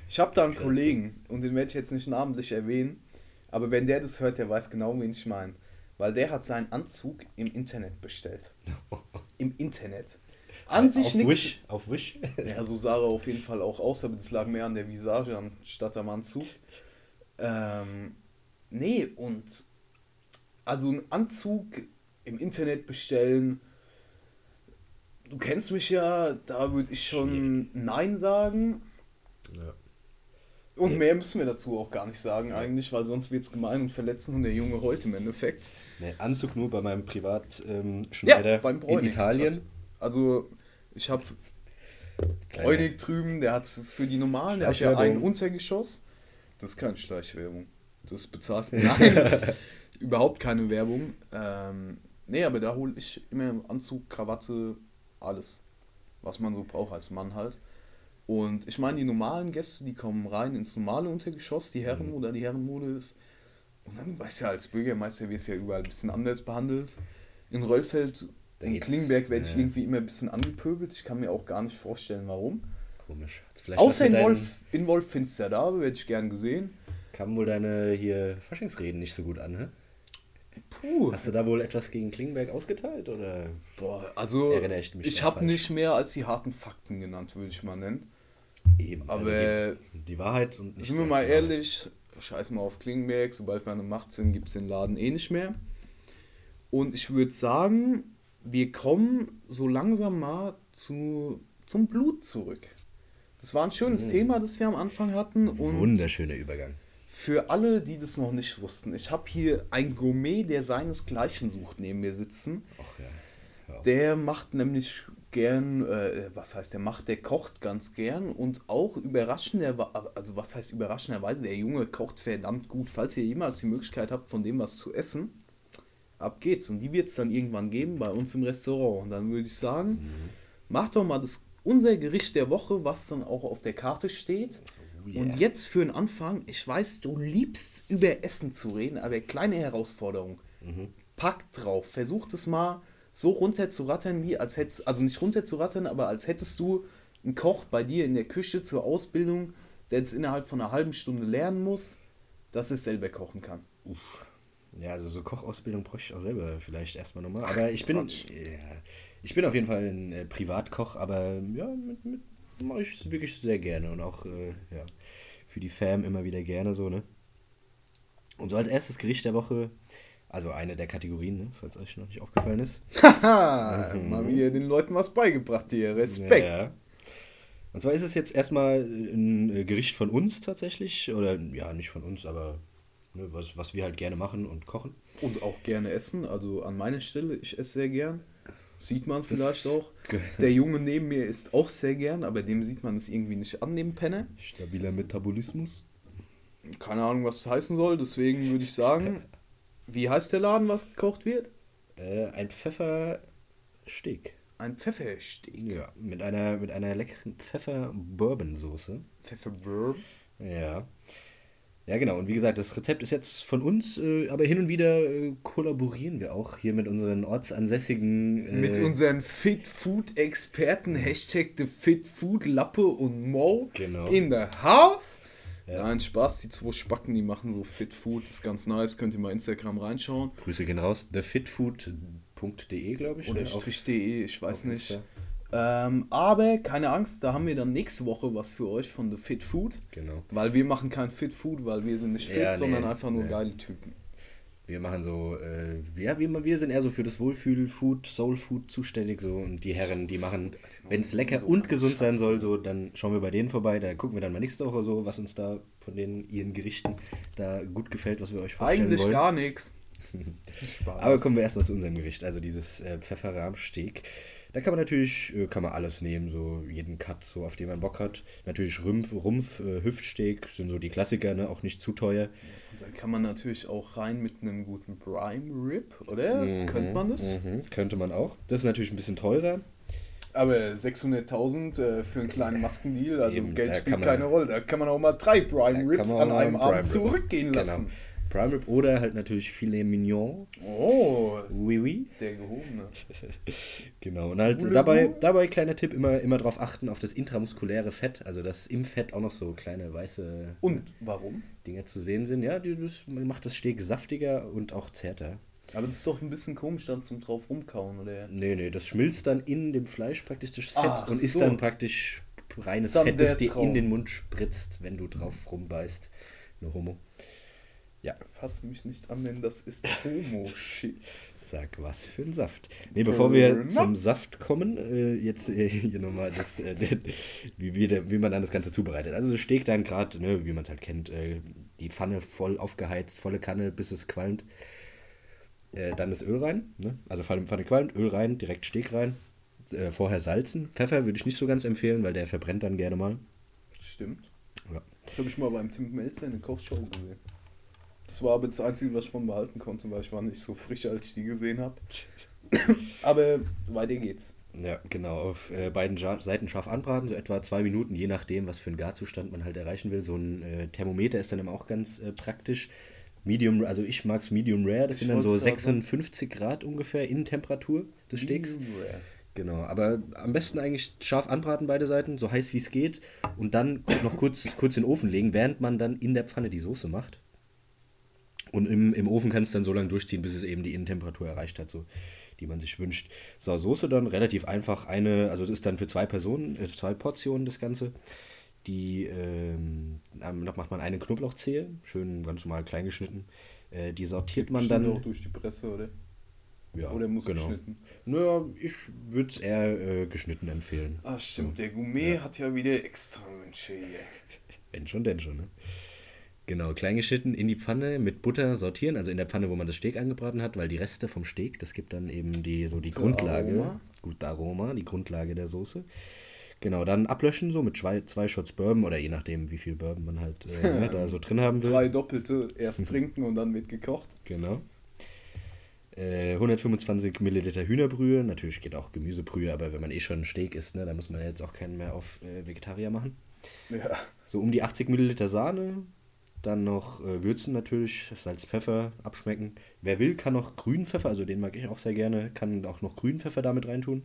Ich habe da einen. Kollegen und den werde ich jetzt nicht namentlich erwähnen, aber wenn der das hört, der weiß genau, wen ich meine. Weil der hat seinen Anzug im Internet bestellt. Im Internet. An sich auf nichts. Wish, auf Wish. Ja, so sah er auf jeden Fall auch aus, aber das lag mehr an der Visage anstatt am Anzug. Ähm, nee, und also einen Anzug im Internet bestellen, du kennst mich ja, da würde ich schon Nein sagen. Ja. Und mehr müssen wir dazu auch gar nicht sagen, eigentlich, weil sonst wird es gemein und verletzend und der Junge heult im Endeffekt. Nee, Anzug nur bei meinem Privatschneider ähm, ja, in Italien. Also, ich habe Bräunig drüben, der hat für die normalen, der hat ja ein Untergeschoss. Das ist keine Schleichwerbung. Das bezahlt. Ist überhaupt keine Werbung. Ähm, nee, aber da hole ich immer im Anzug, Krawatte, alles. Was man so braucht als Mann halt. Und ich meine, die normalen Gäste, die kommen rein ins normale Untergeschoss, die Herren- mhm. oder die Herrenmode ist. Und dann weiß ja als Bürgermeister, wird es ja überall ein bisschen anders behandelt. In Röllfeld und Klingberg werde ich irgendwie immer ein bisschen angepöbelt. Ich kann mir auch gar nicht vorstellen, warum. Komisch. Außer in Wolf, in Wolf Finster, da werde ich gern gesehen. Kamen wohl deine hier Faschingsreden nicht so gut an, hä? Puh. Hast du da wohl etwas gegen Klingberg ausgeteilt oder? Boah, also erinnere ich mich. Ich habe nicht mehr als die harten Fakten genannt, würde ich mal nennen. Eben. Aber also die, die, Wahrheit und Sind wir mal ehrlich, scheiß mal auf Klingberg, sobald wir an der Macht sind, gibt es den Laden eh nicht mehr. Und ich würde sagen, wir kommen so langsam mal zu, zum Blut zurück. Das war ein schönes mhm. Thema, das wir am Anfang hatten. Und Wunderschöner Übergang. Für alle, die das noch nicht wussten, ich habe hier ein Gourmet, der seinesgleichen sucht, neben mir sitzen. Ach ja. ja. Der macht nämlich gern, äh, was heißt der macht, der kocht ganz gern und auch überraschenderweise, also was heißt überraschenderweise, der Junge kocht verdammt gut. Falls ihr jemals die Möglichkeit habt, von dem was zu essen, ab geht's. Und die wird es dann irgendwann geben bei uns im Restaurant. Und dann würde ich sagen, mhm. macht doch mal das, unser Gericht der Woche, was dann auch auf der Karte steht. Oh yeah. Und jetzt für den Anfang, ich weiß, du liebst über Essen zu reden, aber kleine Herausforderung. Mhm. Pack drauf, versuch es mal so runter zu rattern, wie als hättest, also nicht runter zu rattern, aber als hättest du einen Koch bei dir in der Küche zur Ausbildung, der jetzt innerhalb von einer halben Stunde lernen muss, dass er selber kochen kann. Uff. Ja, also so Kochausbildung bräuchte ich auch selber vielleicht erstmal nochmal. Aber ich bin, ja, ich bin auf jeden Fall ein äh, Privatkoch, aber ja, mit, mit mache ich wirklich sehr gerne und auch äh, ja, für die Fam immer wieder gerne so, ne? Und so als erstes Gericht der Woche, also eine der Kategorien, ne, falls euch noch nicht aufgefallen ist. Haha, mhm. mal wieder den Leuten was beigebracht hier, Respekt. Ja. Und zwar ist es jetzt erstmal ein äh, Gericht von uns tatsächlich, oder ja, nicht von uns, aber Ne, was, was wir halt gerne machen und kochen. Und auch gerne essen. Also an meiner Stelle, ich esse sehr gern. Sieht man vielleicht das auch. Der Junge neben mir isst auch sehr gern, aber dem sieht man es irgendwie nicht an, dem Penne. Stabiler Metabolismus. Keine Ahnung, was das heißen soll, deswegen würde ich sagen, wie heißt der Laden, was gekocht wird? Äh, ein Pfeffersteak. Ein Pfeffersteak? Ja, mit einer, mit einer leckeren Pfeffer-Bourbon-Soße. Pfeffer-Bourbon? Ja. Ja, genau. Und wie gesagt, das Rezept ist jetzt von uns, äh, aber hin und wieder äh, kollaborieren wir auch hier mit unseren ortsansässigen. Äh, mit unseren Fit Food Experten, Hashtag The Fit Food Lappe und Mo genau. in the house. Ja. Nein, Spaß, die zwei Spacken, die machen so Fit Food, das ist ganz nice, könnt ihr mal Instagram reinschauen. Grüße gehen raus, thefitfood.de, glaube ich. Oder Strich.de, ich weiß nicht. Insta. Ähm, aber keine Angst, da haben wir dann nächste Woche was für euch von The Fit Food. Genau. Weil wir machen kein Fit Food, weil wir sind nicht fit, ja, nee, sondern einfach nur nee. geile Typen. Wir machen so, äh, ja, wir, wir sind eher so für das Wohlfühl-Food, Soul-Food zuständig so und die Herren, die machen, wenn es lecker und gesund sein soll, so, dann schauen wir bei denen vorbei, da gucken wir dann mal nächste Woche so, was uns da von den ihren Gerichten da gut gefällt, was wir euch vorstellen Eigentlich wollen. gar nichts. Aber kommen wir erstmal zu unserem Gericht, also dieses äh, Pfefferrahmsteak. Da kann man natürlich, äh, kann man alles nehmen, so jeden Cut, so auf den man Bock hat. Natürlich Rumpf, Rumpf äh, Hüftsteak sind so die Klassiker, ne? auch nicht zu teuer. Und da kann man natürlich auch rein mit einem guten Prime Rib, oder? Mhm, Könnte man das? Mhm, könnte man auch. Das ist natürlich ein bisschen teurer. Aber 600.000 äh, für einen kleinen Maskendeal, also Eben, Geld spielt keine Rolle. Da kann man auch mal drei Prime Ribs an einem Abend zurückgehen genau. Prime Rib oder halt natürlich Filet Mignon. Oh, oui, oui. Der gehobene. genau, und halt dabei, dabei, kleiner Tipp, immer, immer darauf achten, auf das intramuskuläre Fett, also dass im Fett auch noch so kleine weiße und warum? Dinge zu sehen sind. Ja, das macht das Steak saftiger und auch zärter. Aber das ist doch ein bisschen komisch dann zum drauf rumkauen, oder? Nee, nee, das schmilzt dann in dem Fleisch praktisch das Fett Ach, und so. ist dann praktisch reines Fett, das dir in den Mund spritzt, wenn du drauf rumbeißt. Nur Homo. Ja. Fass mich nicht an, denn das ist Homo-Shit. Sag was für ein Saft. Nee, bevor wir zum Saft kommen, äh, jetzt äh, hier nochmal das, äh, wie, wie, der, wie man dann das Ganze zubereitet. Also Steak dann gerade, ne, wie man es halt kennt, äh, die Pfanne voll aufgeheizt, volle Kanne, bis es qualmt. Äh, dann das Öl rein, ne? also Pfanne, Pfanne qualmt, Öl rein, direkt Steak rein. Äh, vorher salzen. Pfeffer würde ich nicht so ganz empfehlen, weil der verbrennt dann gerne mal. Stimmt. Ja. Das habe ich mal beim Tim Melzer in der Kochshow gesehen. Das war aber das Einzige, was ich von behalten konnte, weil ich war nicht so frisch, als ich die gesehen habe. aber weiter geht's. Ja, genau. Auf äh, beiden ja Seiten scharf anbraten, so etwa zwei Minuten, je nachdem, was für einen Garzustand man halt erreichen will. So ein äh, Thermometer ist dann immer auch ganz äh, praktisch. Medium, also ich mag es Medium Rare, das ich sind dann so 56 Grad ungefähr Innentemperatur des Steaks. Medium Rare. Genau, aber am besten eigentlich scharf anbraten beide Seiten, so heiß wie es geht und dann noch kurz, kurz in den Ofen legen, während man dann in der Pfanne die Soße macht. Und im, im Ofen kann es dann so lange durchziehen, bis es eben die Innentemperatur erreicht hat, so die man sich wünscht. So, Soße dann relativ einfach eine, also es ist dann für zwei Personen, äh, zwei Portionen das Ganze. Die ähm, macht man eine Knoblauchzehe, schön ganz normal klein geschnitten. Äh, die sortiert man dann. auch durch die Presse, oder? Ja, oder muss genau. geschnitten? Naja, ich würde es eher äh, geschnitten empfehlen. Ah, stimmt. Der Gourmet ja. hat ja wieder extra Wünsche hier. Wenn schon, denn schon, ne? Genau, klein geschnitten in die Pfanne mit Butter sortieren, also in der Pfanne, wo man das Steak angebraten hat, weil die Reste vom Steak, das gibt dann eben die so die Gute Grundlage, Aroma. gute Aroma, die Grundlage der Soße. Genau, dann ablöschen so mit zwei, zwei Shots Bourbon oder je nachdem, wie viel Bourbon man halt äh, da so drin haben will. Zwei doppelte, erst trinken und dann mit gekocht. Genau. 125 äh, Milliliter Hühnerbrühe, natürlich geht auch Gemüsebrühe, aber wenn man eh schon Steak isst, ne, dann muss man jetzt auch keinen mehr auf äh, Vegetarier machen. Ja. So um die 80 Milliliter Sahne, dann noch äh, würzen natürlich, Salz, Pfeffer, abschmecken. Wer will, kann noch grünen Pfeffer, also den mag ich auch sehr gerne, kann auch noch grünen Pfeffer damit reintun,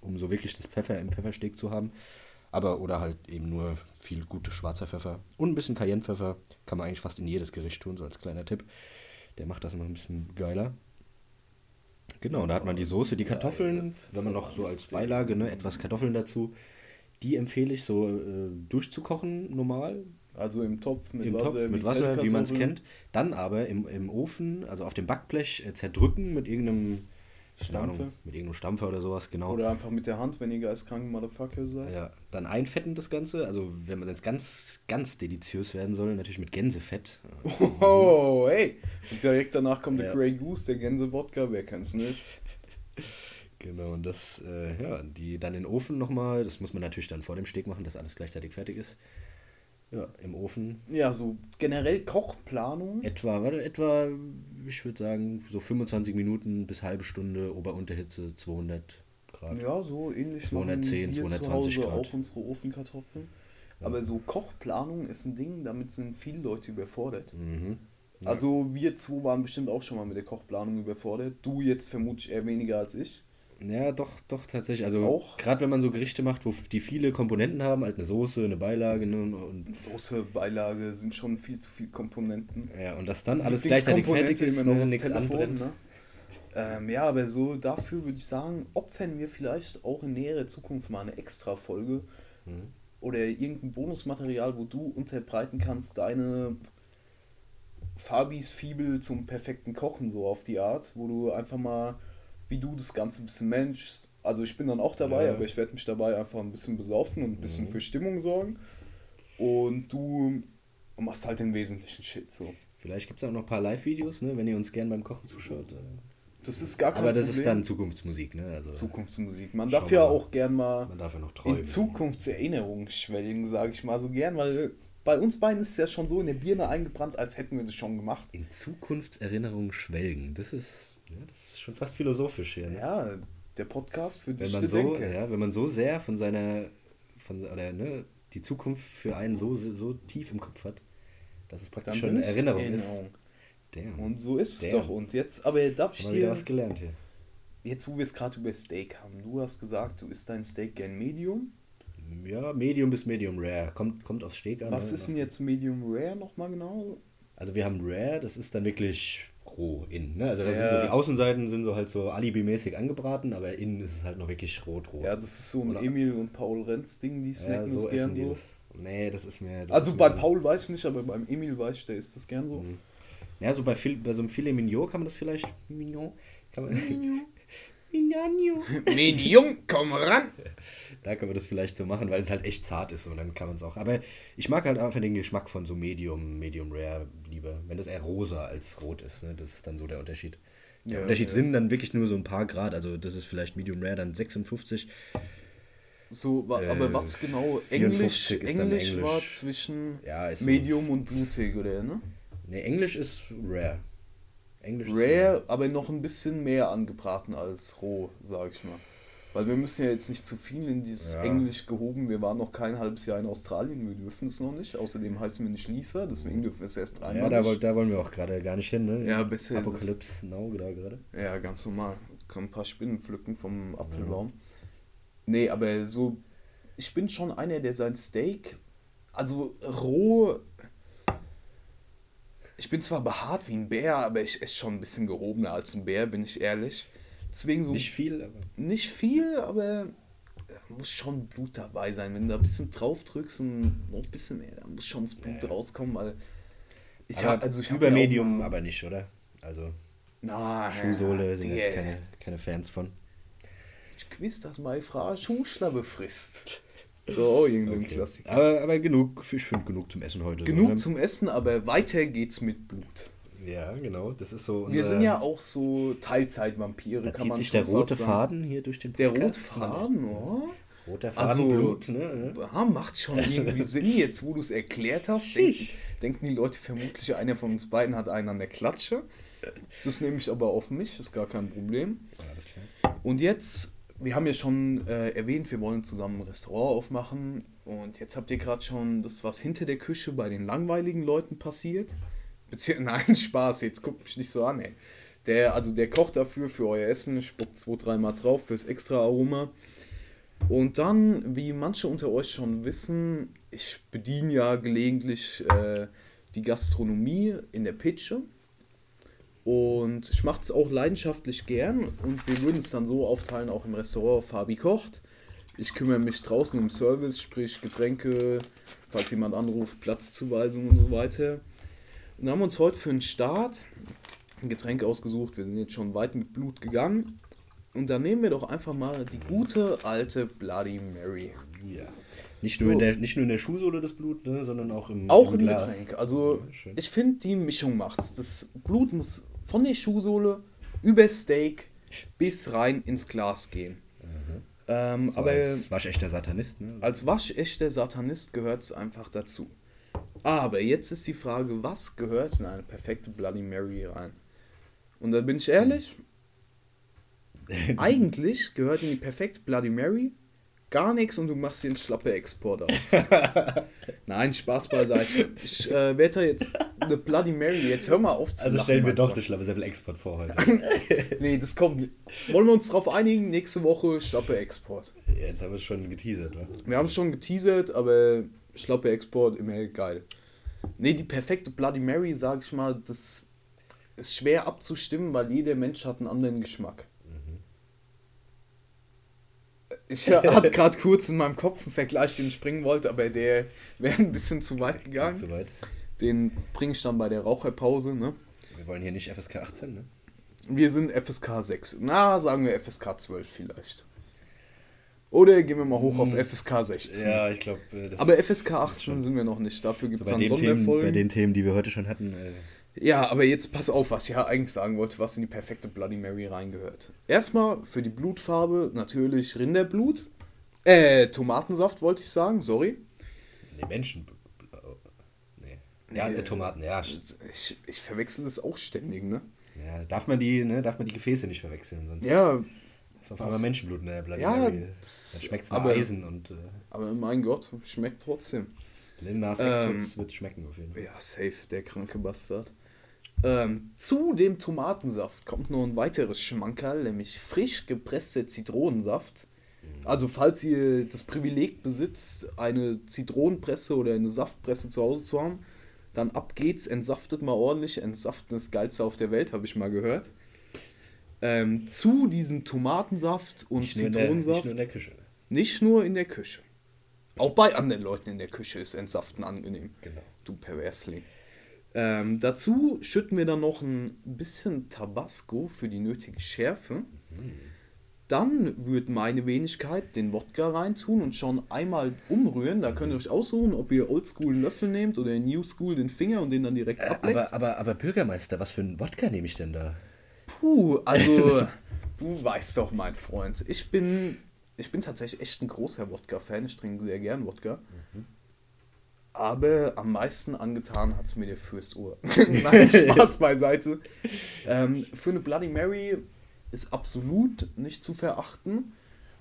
um so wirklich das Pfeffer im Pfeffersteak zu haben. Aber oder halt eben nur viel gute schwarzer Pfeffer und ein bisschen Cayennepfeffer kann man eigentlich fast in jedes Gericht tun, so als kleiner Tipp. Der macht das noch ein bisschen geiler. Genau, da hat man die Soße, die Kartoffeln, wenn man noch so als Beilage, ne, etwas Kartoffeln dazu. Die empfehle ich so äh, durchzukochen, normal. Also im Topf mit Im Wasser, Topf mit Wasser, wie man es kennt. Dann aber im, im Ofen, also auf dem Backblech, äh, zerdrücken mit irgendeinem Stampfe. Ahnung, mit irgendeinem Stampfer oder sowas, genau. Oder einfach mit der Hand, wenn ihr geistkrank Motherfucker seid. Ja, dann einfetten das Ganze. Also, wenn man jetzt ganz, ganz deliziös werden soll, natürlich mit Gänsefett. Oh, hey! Und direkt danach kommt ja. der Grey Goose, der Gänse-Wodka, wer kennt's nicht? Genau, und das, äh, ja, die dann in den Ofen nochmal, das muss man natürlich dann vor dem Steak machen, dass alles gleichzeitig fertig ist. Ja, im Ofen. Ja, so generell Kochplanung. Etwa, warte, etwa, ich würde sagen, so 25 Minuten bis halbe Stunde Ober-Unterhitze, 200 Grad. Ja, so ähnlich. 210, 220 Grad. auch unsere Ofenkartoffeln. Ja. Aber so Kochplanung ist ein Ding, damit sind viele Leute überfordert. Mhm. Ja. Also wir zwei waren bestimmt auch schon mal mit der Kochplanung überfordert. Du jetzt vermutlich eher weniger als ich. Ja, doch, doch, tatsächlich. Also gerade wenn man so Gerichte macht, wo die viele Komponenten haben, halt eine Soße, eine Beilage ne, und Soße, Beilage sind schon viel zu viele Komponenten. Ja, und das dann alles gleichzeitig fertig ist, ne, nichts anbrennt. Ne? Ähm, ja, aber so dafür würde ich sagen, opfern wir vielleicht auch in näherer Zukunft mal eine extra Folge mhm. oder irgendein Bonusmaterial, wo du unterbreiten kannst, deine Fabis Fibel zum perfekten Kochen, so auf die Art, wo du einfach mal wie du das Ganze ein bisschen managst. Also ich bin dann auch dabei, ja. aber ich werde mich dabei einfach ein bisschen besaufen und ein bisschen mhm. für Stimmung sorgen. Und du machst halt den wesentlichen Shit so. Vielleicht gibt es auch noch ein paar Live-Videos, ne, wenn ihr uns gern beim Kochen zuschaut. Äh. Das ist gar kein Aber das Problem. ist dann Zukunftsmusik, ne? Also Zukunftsmusik. Man darf ja auch gern mal man darf ja noch träumen. in Zukunftserinnerungen schwelgen, sage ich mal so gern, weil bei uns beiden ist es ja schon so in der Birne eingebrannt, als hätten wir das schon gemacht. In Zukunftserinnerungen schwelgen, das ist ja, das ist schon fast philosophisch hier. Ne? Ja, der Podcast für die wenn man so, Ja, wenn man so sehr von seiner, von, oder, ne, die Zukunft für einen so, so tief im Kopf hat, dass es praktisch Dann schon eine Erinnerung Erinnerung. ist. Damn. Und so ist es doch. Und jetzt, aber darf ich dir. was gelernt hier. Jetzt, wo wir es gerade über Steak haben, du hast gesagt, du isst dein Steak gern Medium. Ja, Medium bis Medium Rare. Kommt, kommt aufs Steak an. Was ne? ist denn jetzt Medium Rare nochmal genau? Also wir haben Rare, das ist dann wirklich roh innen. Ne? Also da ja. sind so die Außenseiten sind so halt so alibimäßig angebraten, aber innen ist es halt noch wirklich rot-rot. Ja, das ist so ein Oder Emil und Paul Renz Ding, die snacken ja, so das gern so. Das. Nee, das ist mir. Das also ist bei Paul weiß ich nicht, aber beim Emil weiß ich, der ist das gern so. Mhm. Ja, so bei, bei so einem Filet Mignon kann man das vielleicht. Mignon? Kann man. Mignon. Medium, komm ran! Da kann man das vielleicht so machen, weil es halt echt zart ist und dann kann man es auch. Aber ich mag halt einfach den Geschmack von so Medium, Medium Rare lieber. Wenn das eher rosa als rot ist, ne? das ist dann so der Unterschied. Der Ja, Unterschied ja. sind dann wirklich nur so ein paar Grad. Also das ist vielleicht Medium Rare dann 56. So, wa- aber Äh, was genau? 54 Englisch, dann Englisch, war Englisch. zwischen Ja, ist so- Medium und blutig, oder? Ne? Ne, Englisch ist Rare. Englisch ist Rare, aber noch ein bisschen mehr angebraten als roh, sag ich mal. Weil wir müssen ja jetzt nicht zu viel in dieses Ja. Englisch gehoben. Wir waren noch kein halbes Jahr in Australien, wir dürfen es noch nicht. Außerdem heißen wir nicht Lisa, deswegen dürfen wir es erst dreimal Ja, da, nicht. da wollen wir auch gerade gar nicht hin, ne? Ja, besser. Apocalypse Now gerade. Ja, ganz normal. Kann ein paar Spinnen pflücken vom Apfelbaum. Nee, aber so, ich bin schon einer, der sein Steak, also roh, ich bin zwar behaart wie ein Bär, aber ich esse schon ein bisschen gehobener als ein Bär, bin ich ehrlich. Deswegen so Nicht viel, aber. nicht viel, aber muss schon Blut dabei sein. Wenn du da ein bisschen drauf drückst und noch ein bisschen mehr, da muss schon das Blut Ja. rauskommen, weil ich aber hab- also ich über Medium mal- aber nicht, oder? Also Na, Schuhsohle sind jetzt keine, keine Fans von. Ich quiz, dass meine Frau Schuhschlappe frisst. So, irgendein Okay. Klassiker. Aber, aber genug, ich finde genug zum Essen heute. Genug so, zum Essen, aber weiter geht's mit Blut. Ja, genau. Das ist so. Wir sind ja auch so Teilzeitvampire, Da kann zieht man sich der rote. Faden hier durch den Der rote Podcast. Faden, oh. Roter Faden Also, ne? ja, macht schon irgendwie Sinn jetzt, wo du es erklärt hast. Denken, denken die Leute vermutlich, einer von uns beiden hat einen an der Klatsche. Das nehme ich aber auf mich, ist gar kein Problem. Ja, alles klar. Und jetzt, wir haben ja schon äh, erwähnt, wir wollen zusammen ein Restaurant aufmachen. Und jetzt habt ihr gerade schon das, was hinter der Küche bei den langweiligen Leuten passiert. Beziehungsweise, nein, Spaß, jetzt guckt mich nicht so an, ey. Der, also der kocht dafür für euer Essen, spuckt zwei, dreimal drauf fürs extra Aroma. Und dann, wie manche unter euch schon wissen, ich bediene ja gelegentlich äh, die Gastronomie in der Pitsche. Und ich mache es auch leidenschaftlich gern und wir würden es dann so aufteilen, auch im Restaurant Fabi kocht. Ich kümmere mich draußen um Service, sprich Getränke, falls jemand anruft, Platzzuweisung und so weiter. Und haben uns heute für einen Start ein Getränk ausgesucht. Wir sind jetzt schon weit mit Blut gegangen. Und dann nehmen wir doch einfach mal die gute alte Bloody Mary. Ja. Nicht, So. nur in der, nicht nur in der Schuhsohle das Blut, ne, sondern auch im, Auch im im Glas. Getränk. Also Ja, ich finde, die Mischung macht's. Das Blut muss von der Schuhsohle über Steak bis rein ins Glas gehen. Ähm, So aber als waschechter Satanist, ne? als waschechter Satanist gehört es einfach dazu. Aber jetzt ist die Frage, was gehört in eine perfekte Bloody Mary rein? Und da bin ich ehrlich, eigentlich gehört in die perfekte Bloody Mary gar nichts und du machst den schlappe Export auf. Nein, Spaß beiseite. Ich äh, werde da jetzt eine Bloody Mary, jetzt hör mal auf zu Also stellen wir doch das Schlappesäppel Export vor heute. Nee, das kommt nicht. Wollen wir uns darauf einigen? Nächste Woche schlappe Export. Jetzt haben wir es schon geteasert, wa? Wir haben es schon geteasert, aber schlappe Export immer geil. Nee, die perfekte Bloody Mary, sag ich mal, das ist schwer abzustimmen, weil jeder Mensch hat einen anderen Geschmack. Ich hatte gerade kurz in meinem Kopf einen Vergleich, den ich bringen wollte, aber der wäre ein bisschen zu weit gegangen. Zu weit. Den bringe ich dann bei der Raucherpause. Ne? Wir wollen hier nicht FSK 18, ne? Wir sind FSK 6. Na, sagen wir FSK 12 vielleicht. Oder gehen wir mal hoch auf FSK 16. Hm. Ja, ich glaube, das Aber FSK 18 sind wir noch nicht. Dafür gibt so es bei, dann Themen, bei Sonderfolgen. den Themen, die wir heute schon hatten. Äh, Ja, aber jetzt pass auf, was ich ja eigentlich sagen wollte, was in die perfekte Bloody Mary reingehört. Erstmal für die Blutfarbe natürlich Rinderblut. Äh, Tomatensaft wollte ich sagen, sorry. nee, Menschen. Nee. Ja, Nee, äh, Tomaten, ja. Ich, ich verwechsel das auch ständig, ne? ja. Darf man die, ne, darf man die Gefäße nicht verwechseln, sonst Ja, ist auf einmal Menschenblut in der Bloody Ja, Mary. das- Dann schmeckt es nach aber- Eisen und äh, aber mein Gott, schmeckt trotzdem. Lil Nas Ähm, wird's schmecken auf jeden Fall. Ja, safe, der kranke Bastard. Ähm, zu dem Tomatensaft kommt noch ein weiteres Schmankerl, nämlich frisch gepresster Zitronensaft. Also falls ihr das Privileg besitzt, eine Zitronenpresse oder eine Saftpresse zu Hause zu haben, dann ab geht's, entsaftet mal ordentlich. Entsaften ist das Geilste auf der Welt, habe ich mal gehört. Ähm, zu diesem Tomatensaft und Nicht nur, in der, nicht Zitronensaft, nur in der Küche. nicht nur in der Küche. Auch bei anderen Leuten in der Küche ist Entsaften angenehm. Genau. Du Perversling. Ähm, dazu schütten wir dann noch ein bisschen Tabasco für die nötige Schärfe. Dann wird meine Wenigkeit den Wodka reintun und schon einmal umrühren. Da könnt ihr euch aussuchen, ob ihr Oldschool einen Löffel nehmt oder New School den Finger und den dann direkt ableckt. Aber, aber, aber Bürgermeister, was für einen Wodka nehme ich denn da? Puh, also du weißt doch, mein Freund, ich bin, ich bin tatsächlich echt ein großer Wodka-Fan. Ich trinke sehr gern Wodka. Aber am meisten angetan hat es mir der Fürstohr. Nein, Spaß beiseite. Ähm, für eine Bloody Mary ist absolut nicht zu verachten.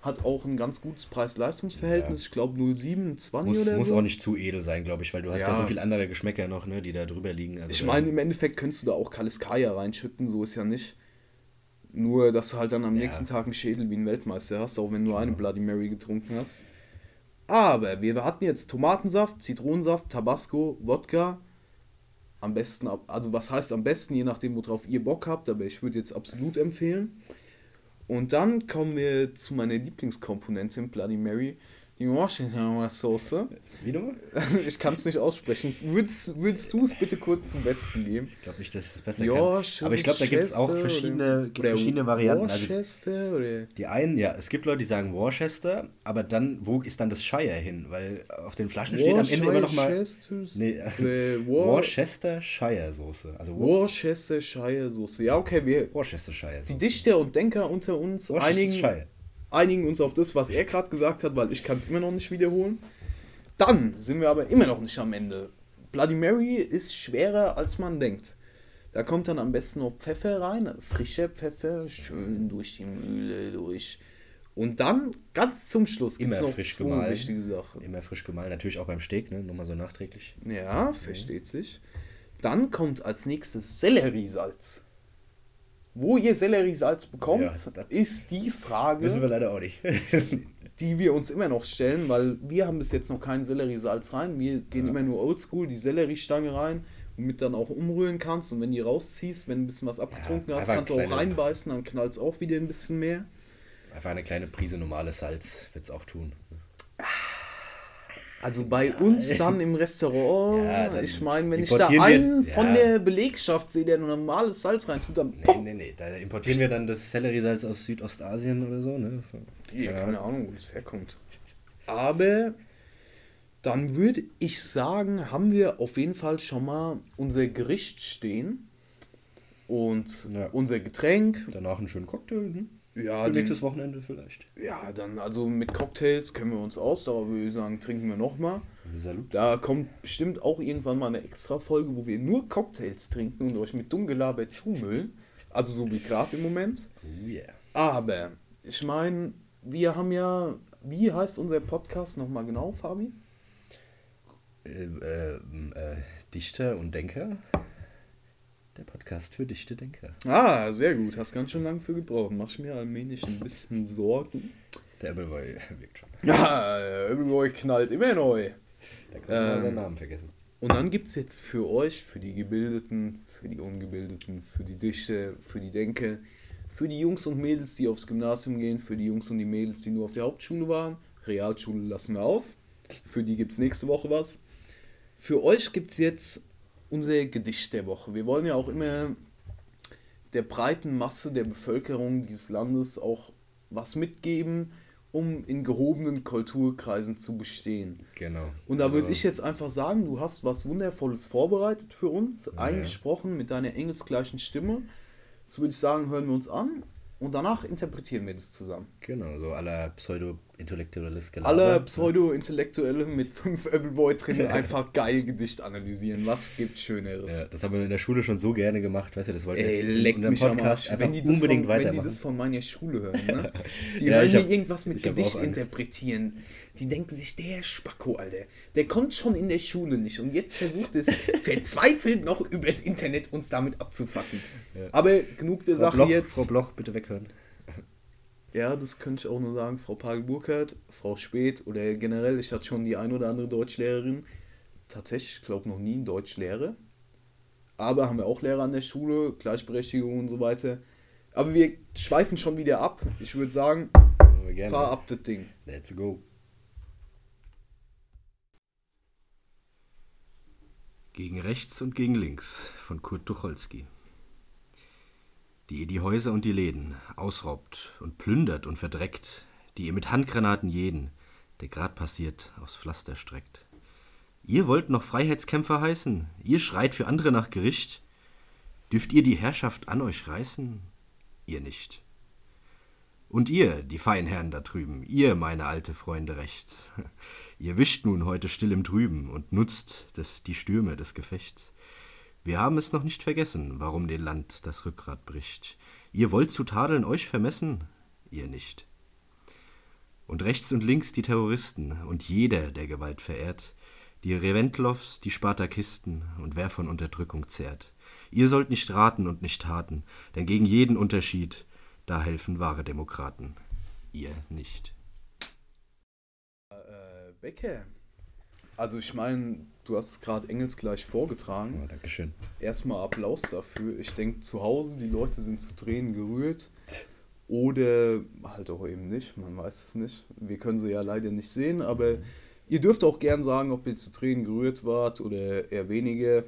Hat auch ein ganz gutes Preis-Leistungs-Verhältnis. Ja. Ich glaube 0,7, 20 Muss, oder muss so. auch nicht zu edel sein, glaube ich, weil du hast ja. Ja. so viele andere Geschmäcker noch, ne, die da drüber liegen. Also, Ich meine, im Endeffekt könntest du da auch Kaliskaya reinschütten, so ist ja nicht. Nur, dass du halt dann am Ja. nächsten Tag einen Schädel wie ein Weltmeister hast, auch wenn du eine Bloody Mary getrunken hast. Aber wir hatten jetzt Tomatensaft, Zitronensaft, Tabasco, Wodka. Am besten, also was heißt am besten, je nachdem, worauf ihr Bock habt, aber ich würde jetzt absolut empfehlen. Und dann kommen wir zu meiner Lieblingskomponentin, Bloody Mary, die Washington Soße. Wie nochmal? Ich kann es nicht aussprechen. Würdest, würdest du es bitte kurz zum Besten geben? Ich glaube nicht, dass ich das besser Ja, kann. Aber ich glaube, da gibt es auch verschiedene, gibt verschiedene Varianten. Also Worcester oder die einen, ja, es gibt Leute, die sagen Worcester, aber dann, wo ist dann das Shire hin? Weil auf den Flaschen steht am Ende immer noch mal Worcester- nee, äh, War Worcester Shire Soße. Also Wor Worcestershire Soße. Ja, okay, wir, Worcester Shire die Soße. Dichter und Denker unter uns einigen, Worcestershire. Einigen uns auf das, was er gerade gesagt hat, weil ich kann es immer noch nicht wiederholen. Dann sind wir aber immer noch nicht am Ende. Bloody Mary ist schwerer, als man denkt. Da kommt dann am besten noch Pfeffer rein, frischer Pfeffer, schön durch die Mühle durch. Und dann ganz zum Schluss Immer noch frisch zwei gemahlen. wichtige Sachen. Immer frisch gemahlen, natürlich auch beim Steak, ne? Nur mal so nachträglich. Ja, versteht sich. Dann kommt als nächstes Selleriesalz. Wo ihr Selleriesalz bekommt, Ja, das- ist die Frage. Wissen wir leider auch nicht. die wir uns immer noch stellen, weil wir haben bis jetzt noch keinen Selleriesalz rein. Wir gehen immer nur oldschool, die Selleriestange rein, womit dann auch umrühren kannst. Und wenn die rausziehst, wenn du ein bisschen was abgetrunken hast, einfach kannst du auch reinbeißen, dann knallt es auch wieder ein bisschen mehr. Einfach eine kleine Prise normales Salz wird es auch tun. Also bei uns dann im Restaurant, Ja, dann ich meine, wenn ich da importieren wir- einen von ja. der Belegschaft sehe, der normales Salz rein tut, dann Nee, nee, nee. Da importieren wir dann das Selleriesalz aus Südostasien oder so, ne? Ja, Ja. keine Ahnung, wo das herkommt. Aber dann würde ich sagen, haben wir auf jeden Fall schon mal unser Gericht stehen und Ja. unser Getränk. Danach einen schönen Cocktail, ne? Ja, Für den, nächstes Wochenende vielleicht. ja, dann also mit Cocktails kennen wir uns aus, da würde ich sagen, trinken wir nochmal. Salut. Da kommt bestimmt auch irgendwann mal eine extra Folge, wo wir nur Cocktails trinken und euch mit dumm Gelaber zumüllen. Also so wie gerade im Moment. Oh yeah. Aber ich meine, wir haben ja, wie heißt unser Podcast nochmal genau, Fabi? Äh, äh, äh, Dichter und Denker. Der Podcast für dichte Denker. Ah, sehr gut. Hast ganz schön lange für gebraucht. Mach ich mir allmählich ein bisschen Sorgen. Der Appleboy wirkt schon. Ja, Everboy knallt immer neu. Da kann man Ähm, seinen Namen vergessen. Und dann gibt es jetzt für euch, für die Gebildeten, für die Ungebildeten, für die Dichter, für die Denker, für die Jungs und Mädels, die aufs Gymnasium gehen, für die Jungs und die Mädels, die nur auf der Hauptschule waren. Realschule lassen wir aus. Für die gibt es nächste Woche was. Für euch gibt es jetzt unser Gedicht der Woche. Wir wollen ja auch immer der breiten Masse der Bevölkerung dieses Landes auch was mitgeben, um in gehobenen Kulturkreisen zu bestehen. Genau. Und da würde Also, ich jetzt einfach sagen, du hast was Wundervolles vorbereitet für uns, Ja. eingesprochen mit deiner engelsgleichen Stimme. Das würde ich sagen, hören wir uns an und danach interpretieren wir das zusammen. Genau, so aller Pseudo-Intellektuelles. Alle Pseudo-Intellektuelle mit fünf Appleboy drin einfach geil Gedicht analysieren. Was gibt Schöneres? Ja, das haben wir in der Schule schon so gerne gemacht, weißt du, das wollten wir Ey, jetzt in unserem Podcast einfach Wenn die, das unbedingt von, wenn die weitermachen. das von meiner Schule hören, ne? Die Ja, hören hab- irgendwas mit Gedicht auch Angst. Die denken sich, der Spacko, Alter, der kommt schon in der Schule nicht. Und jetzt versucht es verzweifelt noch übers Internet uns damit abzufacken. Ja. Aber genug der Frau Sache Bloch, jetzt. Frau Bloch, bitte weghören. Ja, das könnte ich auch nur sagen. Frau Pagel-Burkhardt, Frau Speth oder generell, ich hatte schon die ein oder andere Deutschlehrerin. Tatsächlich, ich glaube noch nie einen Deutschlehrer. Aber haben wir auch Lehrer an der Schule, Gleichberechtigung und so weiter. Aber wir schweifen schon wieder ab. Ich würde sagen, gerne. fahr ab das Ding. Let's go. Gegen rechts und gegen links von Kurt Tucholsky. Die ihr die Häuser und die Läden ausraubt und plündert und verdreckt, die ihr mit Handgranaten jeden, der grad passiert, aufs Pflaster streckt. Ihr wollt noch Freiheitskämpfer heißen, ihr schreit für andere nach Gericht. Dürft ihr die Herrschaft an euch reißen? Ihr nicht. Und ihr, die Feinherren da drüben, ihr, meine alte Freunde rechts, ihr wischt nun heute still im Trüben und nutzt des, die Stürme des Gefechts. Wir haben es noch nicht vergessen, warum dem Land das Rückgrat bricht. Ihr wollt zu tadeln euch vermessen, ihr nicht. Und rechts und links die Terroristen und jeder, der Gewalt verehrt, die Reventlows, die Spartakisten und wer von Unterdrückung zehrt. Ihr sollt nicht raten und nicht taten, denn gegen jeden Unterschied, da helfen wahre Demokraten. Ihr nicht. Äh, Becke. Also ich meine, du hast es gerade engelsgleich vorgetragen. Oh, Dankeschön. Erstmal Applaus dafür. Ich denke, zu Hause, die Leute sind zu Tränen gerührt. Oder halt auch eben nicht, man weiß es nicht. Wir können sie ja leider nicht sehen, aber ihr dürft auch gern sagen, ob ihr zu Tränen gerührt wart oder eher weniger.